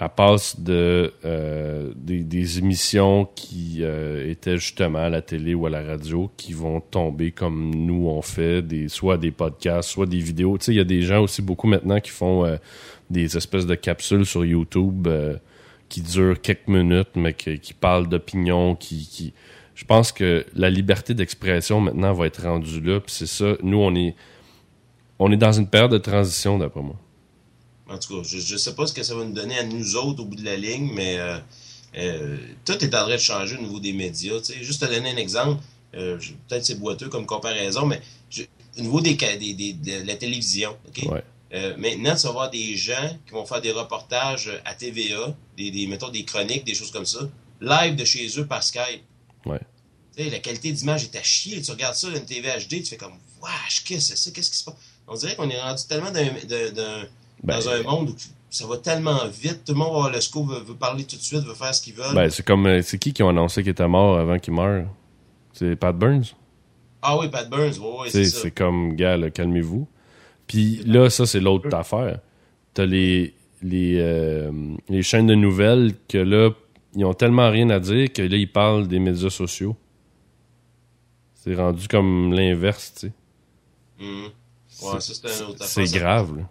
Elle passe de euh, des, émissions qui euh, étaient justement à la télé ou à la radio qui vont tomber comme nous on fait, des, soit des podcasts, soit des vidéos. Tu sais, il y a des gens aussi beaucoup maintenant qui font euh, des espèces de capsules sur YouTube qui dure quelques minutes, mais qui, qui parle d'opinion, qui, qui, Je pense que la liberté d'expression maintenant va être rendue là, puis c'est ça. Nous, on est, on est dans une période de transition, d'après moi. En tout cas, je ne sais pas ce que ça va nous donner à nous autres au bout de la ligne, mais euh, euh, tout est en train de changer au niveau des médias. Juste te donner un exemple, euh, peut-être c'est boiteux comme comparaison, mais au niveau des, des, des, de la télévision, OK? Euh, maintenant, tu vas voir des gens qui vont faire des reportages à TVA, des, des, mettons des chroniques, des choses comme ça, live de chez eux par Skype. Ouais. Tu sais, la qualité d'image est à chier. Tu regardes ça, une TV HD, tu fais comme, wesh, qu'est-ce que c'est? Ça? Qu'est-ce qui se passe? On dirait qu'on est rendu tellement dans, ben, un monde où ça va tellement vite. Tout le monde va avoir le scoop, veut, parler tout de suite, veut faire ce qu'il veut. Ben, c'est comme, euh, c'est qui qui ont annoncé qu'il était mort avant qu'il meure? C'est Pat Burns? Ah oui, Pat Burns, oui, c'est ça. C'est comme, gars, calmez-vous. Puis là, ça, c'est l'autre affaire. T'as les, les, euh, les chaînes de nouvelles que là, ils ont tellement rien à dire que là, ils parlent des médias sociaux. C'est rendu comme l'inverse, tu sais. Mm-hmm. Ouais, c'est grave, là.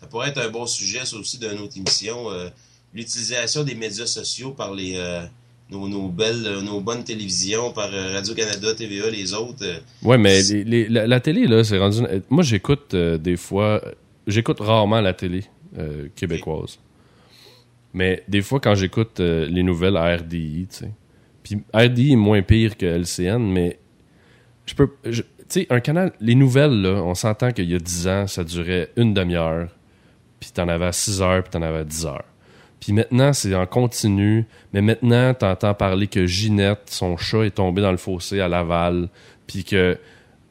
Ça pourrait être un bon sujet, ça aussi, d'une autre émission. euh, L'utilisation des médias sociaux par les euh, nos, nos belles, euh, nos bonnes télévisions, par Radio-Canada, TVA, les autres. Ouais, mais les- les- la, la télé, là, c'est rendu. Moi, j'écoute des fois. J'écoute rarement la télé québécoise. Mais des fois, quand j'écoute les nouvelles à RDI, tu sais. Puis RDI est moins pire que LCN, mais je peux. Tu sais, un canal. Les nouvelles, là, on s'entend qu'il y a 10 ans, ça durait une demi-heure. Puis t'en avais à 6 heures, puis t'en avais à 10 heures. Puis maintenant, c'est en continu. Mais maintenant, t'entends parler que Ginette, son chat, est tombé dans le fossé à Laval. Puis que,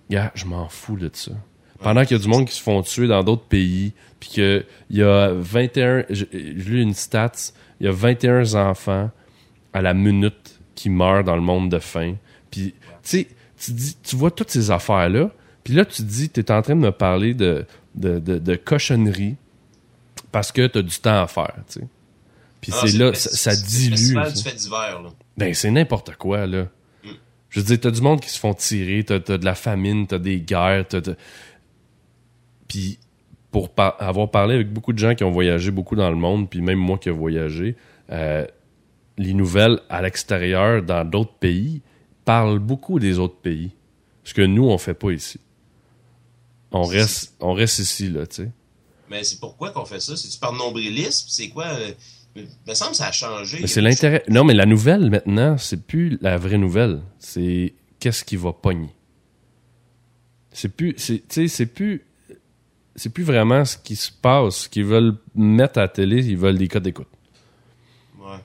gars, je m'en fous de ça. Pendant qu'il y a du monde qui se font tuer dans d'autres pays, puis qu'il y a 21, j'ai lu une stat, il y a 21 enfants à la minute qui meurent dans le monde de faim. Puis, tu sais, tu, dis- tu vois toutes ces affaires-là, puis là, tu dis, tu es en train de me parler de, de, de, de cochonnerie parce que tu as du temps à faire, tu sais. Puis ah, c'est là, ça, c'est dilue. d'hiver, là. Ben, c'est n'importe quoi, là. Mm. Je veux dire, t'as du monde qui se font tirer, t'as as de la famine, t'as des guerres, t'as... t'as- Puis, pour par- avoir parlé avec beaucoup de gens qui ont voyagé beaucoup dans le monde, puis même moi qui ai voyagé, euh, les nouvelles à l'extérieur, dans d'autres pays, parlent beaucoup des autres pays. Ce que nous, on fait pas ici. On C'est- reste, on reste ici, là, tu sais. Mais c'est pourquoi qu'on fait ça? C'est-tu par nombrilisme? C'est quoi? euh, Il me semble que ça a changé. C'est l'intérêt. Non, mais la nouvelle, maintenant, c'est plus la vraie nouvelle. C'est qu'est-ce qui va pogner? C'est plus. c'est- Tu sais, c'est plus. C'est plus vraiment ce qui se passe. Ce qu'ils veulent mettre à la télé, ils veulent des codes d'écoute. Ouais.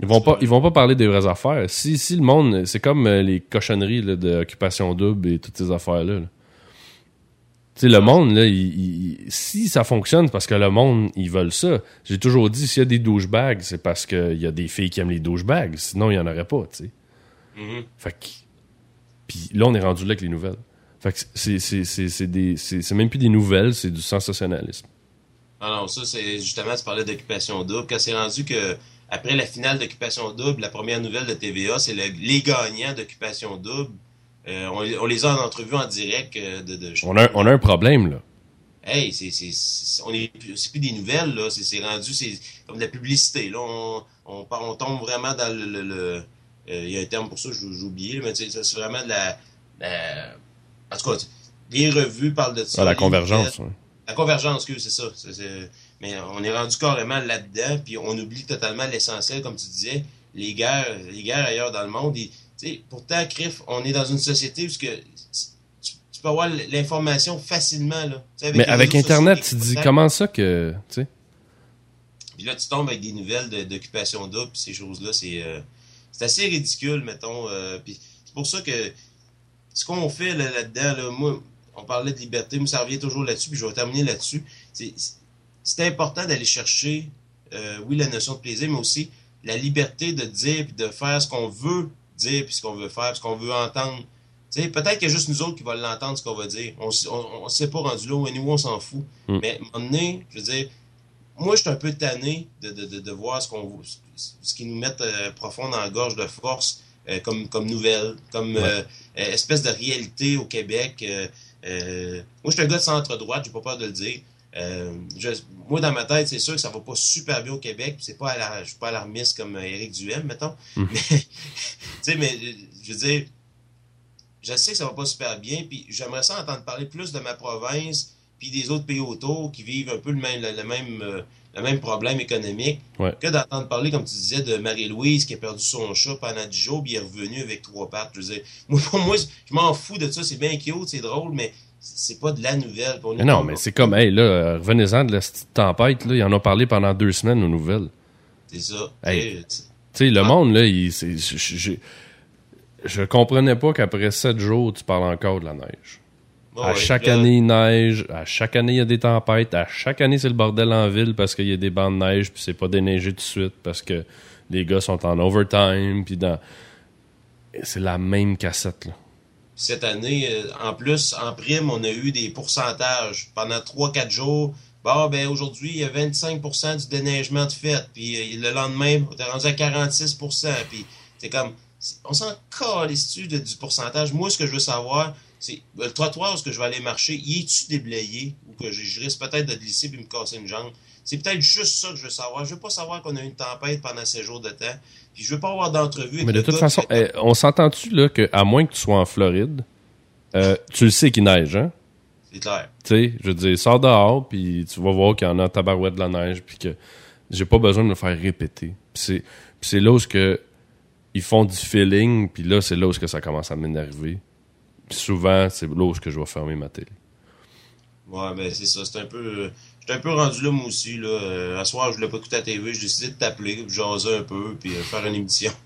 Ils vont pas, vrai. ils vont pas parler des vraies affaires. Si, si le monde, c'est comme euh, les cochonneries là, d'occupation double et toutes ces affaires-là. là. Sais, le monde, là, il- il- il- si ça fonctionne, c'est parce que le monde, ils veulent ça. J'ai toujours dit, s'il y a des douchebags, c'est parce qu'il y a des filles qui aiment les douchebags. Sinon, il y en aurait pas, tu sais. Mhm. Fait que. Puis là, on est rendu là avec les nouvelles. Fait que c'est- même plus des nouvelles, c'est du sensationnalisme. Ah non, ça, c'est justement, tu parlais d'occupation double. Quand c'est rendu que, après la finale d'occupation double, la première nouvelle de TVA, c'est le- les gagnants d'occupation double. Euh, on, on les a en entrevue en direct euh, de. de On a, un- on a un problème, là. Hey, c'est, c'est, c'est- on est, plus- c'est plus des nouvelles, là. C'est, c'est rendu, c'est comme de la publicité, là. On, on, on tombe vraiment dans le. le- le- euh, Il y a un terme pour ça, j'ai, j'ai oublié, mais c'est vraiment de la. la- en tout cas, les revues parlent de ça. Ah, la convergence. nouvelles. ouais. La convergence, que c'est ça. C'est- Mais on est rendu carrément là-dedans, puis on oublie totalement l'essentiel, comme tu disais, les guerres, les guerres ailleurs dans le monde. Pourtant, Criff, on est dans une société où que tu, tu peux avoir l'information facilement. Là. Mais avec Internet, tu dis comment ça que. Puis là, tu tombes avec des nouvelles de- d'occupation double, puis ces choses-là, c'est euh, assez ridicule, mettons. euh, puis c'est pour ça que ce qu'on fait là, là-dedans, là, moi, on parlait de liberté, moi, ça revient toujours là-dessus, puis je vais terminer là-dessus. C'est- important d'aller chercher, euh, oui, la notion de plaisir, mais aussi la liberté de dire puis de faire ce qu'on veut dire, puis ce qu'on veut faire, puis ce qu'on veut entendre. Peut-être qu'il y a juste nous autres qui va l'entendre, ce qu'on va dire. On on s'est pas rendu là, ou nous, on s'en fout. Mm. Mais à un moment donné, je veux dire, moi, je suis un peu tanné de, de, de, de voir ce qu'on ce qui nous met euh, profond dans la gorge de force euh, comme, comme nouvelle, comme Ouais. euh, euh, espèce de réalité au Québec. moi, je suis un gars de centre-droite, j'ai pas peur de le dire. Euh, je- moi, dans ma tête, c'est sûr que ça va pas super bien au Québec. C'est pas je suis pas alarmiste comme euh, Éric Duhem, mettons. Mhm. Mais, tu sais, mais je veux dire, je sais que ça va pas super bien. Puis j'aimerais ça entendre parler plus de ma province, puis des autres pays autour qui vivent un peu le même, le, le même, euh, le même problème économique, Ouais. que d'entendre parler, comme tu disais, de Marie-Louise qui a perdu son chat pendant 10 jours, puis est revenu avec trois pattes. Je veux dire, moi, pour moi, je m'en fous de ça. C'est bien cute, c'est drôle, mais c'est pas de la nouvelle. Est Mais non, mais c'est comme, hey, là, revenez-en de la petite tempête, là. Ils en ont parlé pendant deux semaines aux nouvelles. C'est ça. Hey. Tu sais, le Ah. monde, là, il, je, comprenais pas qu'après sept jours, tu parles encore de la neige. bon, à ouais, chaque là, année, il neige. À chaque année, il y a des tempêtes. À chaque année, c'est le bordel en ville parce qu'il y a des bancs de neige, puis c'est pas déneigé tout de suite parce que les gars sont en overtime, puis dans... C'est la même cassette, là. Cette année, euh, en plus, en prime, on a eu des pourcentages. Pendant 3-4 jours, bon, ben aujourd'hui, il y a 25% du déneigement de fait. Puis euh, le lendemain, on est rendu à 46% Puis c'est comme, on s'en calisse-tu du pourcentage? Moi, ce que je veux savoir, c'est le trottoir où que je vais aller marcher, y est-tu déblayé? Ou que je, je risque peut-être de glisser puis me casser une jambe? C'est peut-être juste ça que je veux savoir. Je veux pas savoir qu'on a eu une tempête pendant ces jours de temps. Puis je veux pas avoir d'entrevue. Mais de toute façon, eh, on s'entend-tu là qu'à moins que tu sois en Floride, euh, tu le sais qu'il neige, hein? C'est clair. Tu sais, je veux dire, sors dehors, puis tu vas voir qu'il y en a en tabarouette de la neige, puis que j'ai pas besoin de me faire répéter. Puis c'est, là où que ils font du feeling, puis là, c'est là où que ça commence à m'énerver. Puis souvent, c'est là où que je vais fermer ma télé. Ouais, ben c'est ça. C'est un peu. J'étais un peu rendu là, moi aussi. Là. Euh, à soir, je voulais pas écouter la TV. J'ai décidé de t'appeler, jaser un peu, puis euh, faire une émission.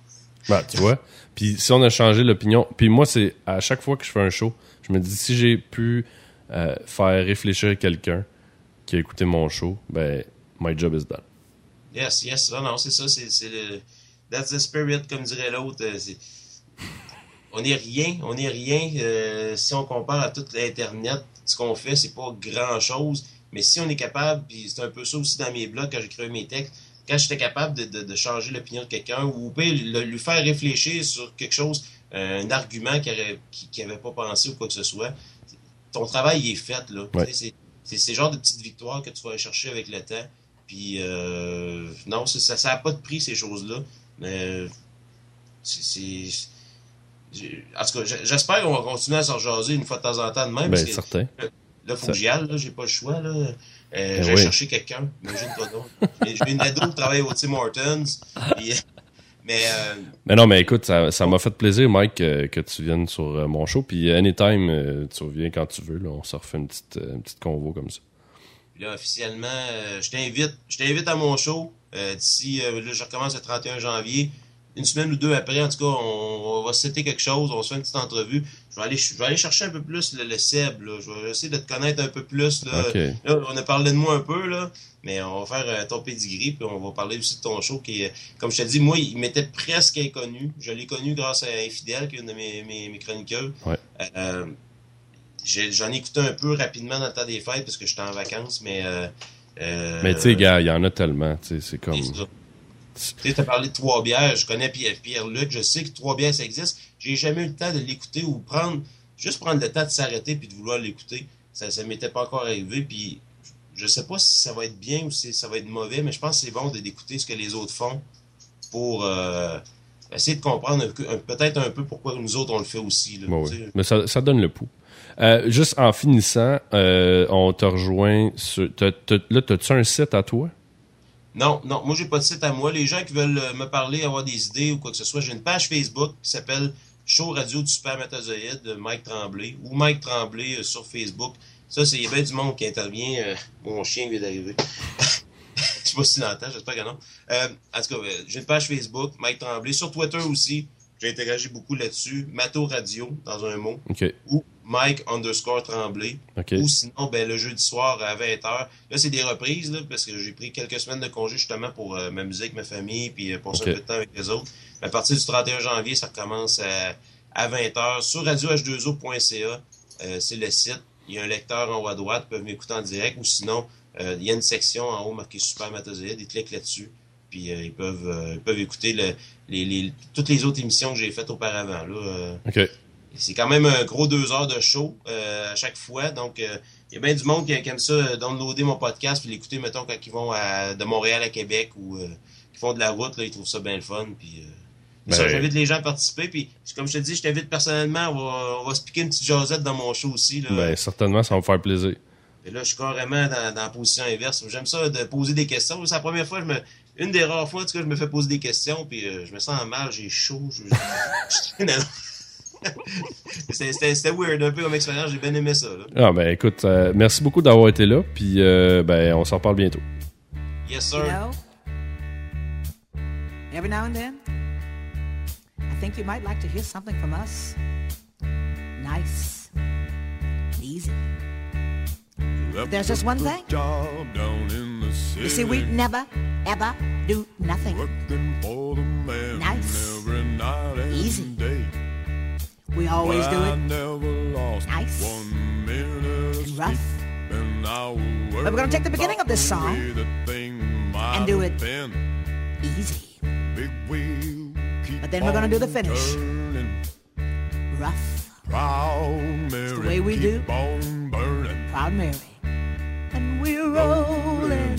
Ben, tu vois. Puis si on a changé l'opinion, puis moi, c'est à chaque fois que je fais un show, je me dis si j'ai pu euh, faire réfléchir quelqu'un qui a écouté mon show, ben, my job is done. Yes, yes. Non, non, c'est ça. C'est c'est le. That's the spirit, comme dirait l'autre. On n'est rien, on n'est rien. euh, si on compare à tout l'Internet, ce qu'on fait, c'est pas grand-chose. Mais si on est capable, puis c'est un peu ça aussi dans mes blogs quand j'écrivais mes textes, quand j'étais capable de, de- de changer l'opinion de quelqu'un ou au pire, le- lui faire réfléchir sur quelque chose, euh, un argument qu'il n'avait pas pensé ou quoi que ce soit, ton travail il est fait. là. Ouais. C'est c'est ces genres de petites victoires que tu vas aller chercher avec le temps. Puis, euh, non, ça n'a pas de prix, ces choses-là. Mais, c'est- En tout cas, j'espère qu'on va continuer à se rejaser une fois de temps en temps de même. Ben, parce que certain. là, faut ça- que j'y aille, j'ai pas le choix. Là. Euh, Ben j'ai oui. chercher quelqu'un. Imagine-toi donc. J'ai j'ai une ado qui travaille au Tim Hortons. puis, mais, euh, Mais non, mais écoute, ça ça m'a fait plaisir, Mike, euh, que tu viennes sur euh, mon show. Puis anytime, euh, tu reviens quand tu veux. Là, on se refait une petite, euh, une petite convo comme ça. Puis là, officiellement, euh, je t'invite. Je t'invite à mon show. euh, D'ici, euh, là, je recommence le 31 janvier. Une semaine ou deux après, en tout cas, on, on va setter quelque chose. On se faire une petite entrevue. Je vais aller, je vais aller chercher un peu plus le, le Seb. Là. Je vais essayer de te connaître un peu plus. Là. On a parlé de moi un peu, là, mais on va faire euh, ton pedigree, puis on va parler aussi de ton show qui comme je te dis, moi, il m'était presque inconnu. Je l'ai connu grâce à Infidèle, qui est une de mes, mes, mes chroniqueurs. Ouais. Euh, J'en ai écouté un peu rapidement dans le temps des fêtes, parce que j'étais en vacances, mais... Euh, Mais tu sais, gars, il y en a tellement. C'est comme. Tu t'as parlé de Trois Bières, je connais Pierre- Pierre-Luc, je sais que Trois Bières, ça existe. J'ai jamais eu le temps de l'écouter ou prendre, juste prendre le temps de s'arrêter puis de vouloir l'écouter. Ça, ça m'était pas encore arrivé, puis je sais pas si ça va être bien ou si ça va être mauvais, mais je pense que c'est bon d'écouter ce que les autres font pour euh, essayer de comprendre peut-être un peu pourquoi nous autres on le fait aussi. Là, Bon, tu oui. sais. Mais ça, ça donne le pouls. Euh, juste en finissant, euh, on te rejoint sur. t'as- t'as- là, t'as-tu un site à toi? Non, non, moi j'ai pas de site à moi. Les gens qui veulent euh, me parler, avoir des idées ou quoi que ce soit, j'ai une page Facebook qui s'appelle Show Radio du Supermatozoïde de Mike Tremblay ou Mike Tremblay euh, sur Facebook. Ça, c'est y a bien du monde qui intervient. euh, mon chien vient d'arriver. Je sais pas si l'entends, j'espère que non. Euh, en tout cas, euh, j'ai une page Facebook, Mike Tremblay. Sur Twitter aussi, j'ai interagi beaucoup là-dessus. Mato Radio, dans un mot. Ou Mike underscore Tremblay. Ou sinon, ben, le jeudi soir à 20h. Là, c'est des reprises, là, parce que j'ai pris quelques semaines de congé justement pour euh, m'amuser avec ma famille puis euh, passer Ok. un peu de temps avec les autres. Mais à partir du 31 janvier, ça recommence à, à 20h sur radioh2o.ca. Euh, c'est le site. Il y a un lecteur en haut à droite, ils peuvent m'écouter en direct. Ou sinon, euh, il y a une section en haut marquée Supermatozoïde. Ils cliquent là-dessus. Puis euh, ils, peuvent, ils peuvent écouter le- les, les- toutes les autres émissions que j'ai faites auparavant. Là, euh, c'est quand même un gros deux heures de show euh, à chaque fois. Donc, euh, il y a bien du monde qui, qui aime ça, downloader mon podcast puis l'écouter, mettons, quand ils vont à- de Montréal à Québec ou qui font de la route, là, ils trouvent ça bien le fun. Puis, Ben, j'invite les gens à participer. Puis, comme je te dis, je t'invite personnellement. On va, on va se piquer une petite jasette dans mon show aussi. Là. Ben, certainement, ça va me faire plaisir. Et là, je suis carrément dans, dans la position inverse. J'aime ça de poser des questions. C'est la première fois, je me, une des rares fois, en tout cas, je me fais poser des questions, puis euh, je me sens mal, j'ai chaud. Je. C'était- weird un peu comme expérience, j'ai bien aimé ça. Là. Ah, ben, écoute, euh, merci beaucoup d'avoir été là. Puis, euh, ben, on s'en reparle bientôt. Yes, You sir. know, every now and then, I think you might like to hear something from us. Nice, easy. There's just one thing. You see, we never, ever do nothing. Nice. Easy. Day. We always do it nice and rough. But we're gonna take the beginning of this song and do it easy. But then we're gonna do the finish. Rough Proud Mary, the way we do. Proud Mary. And we're rolling,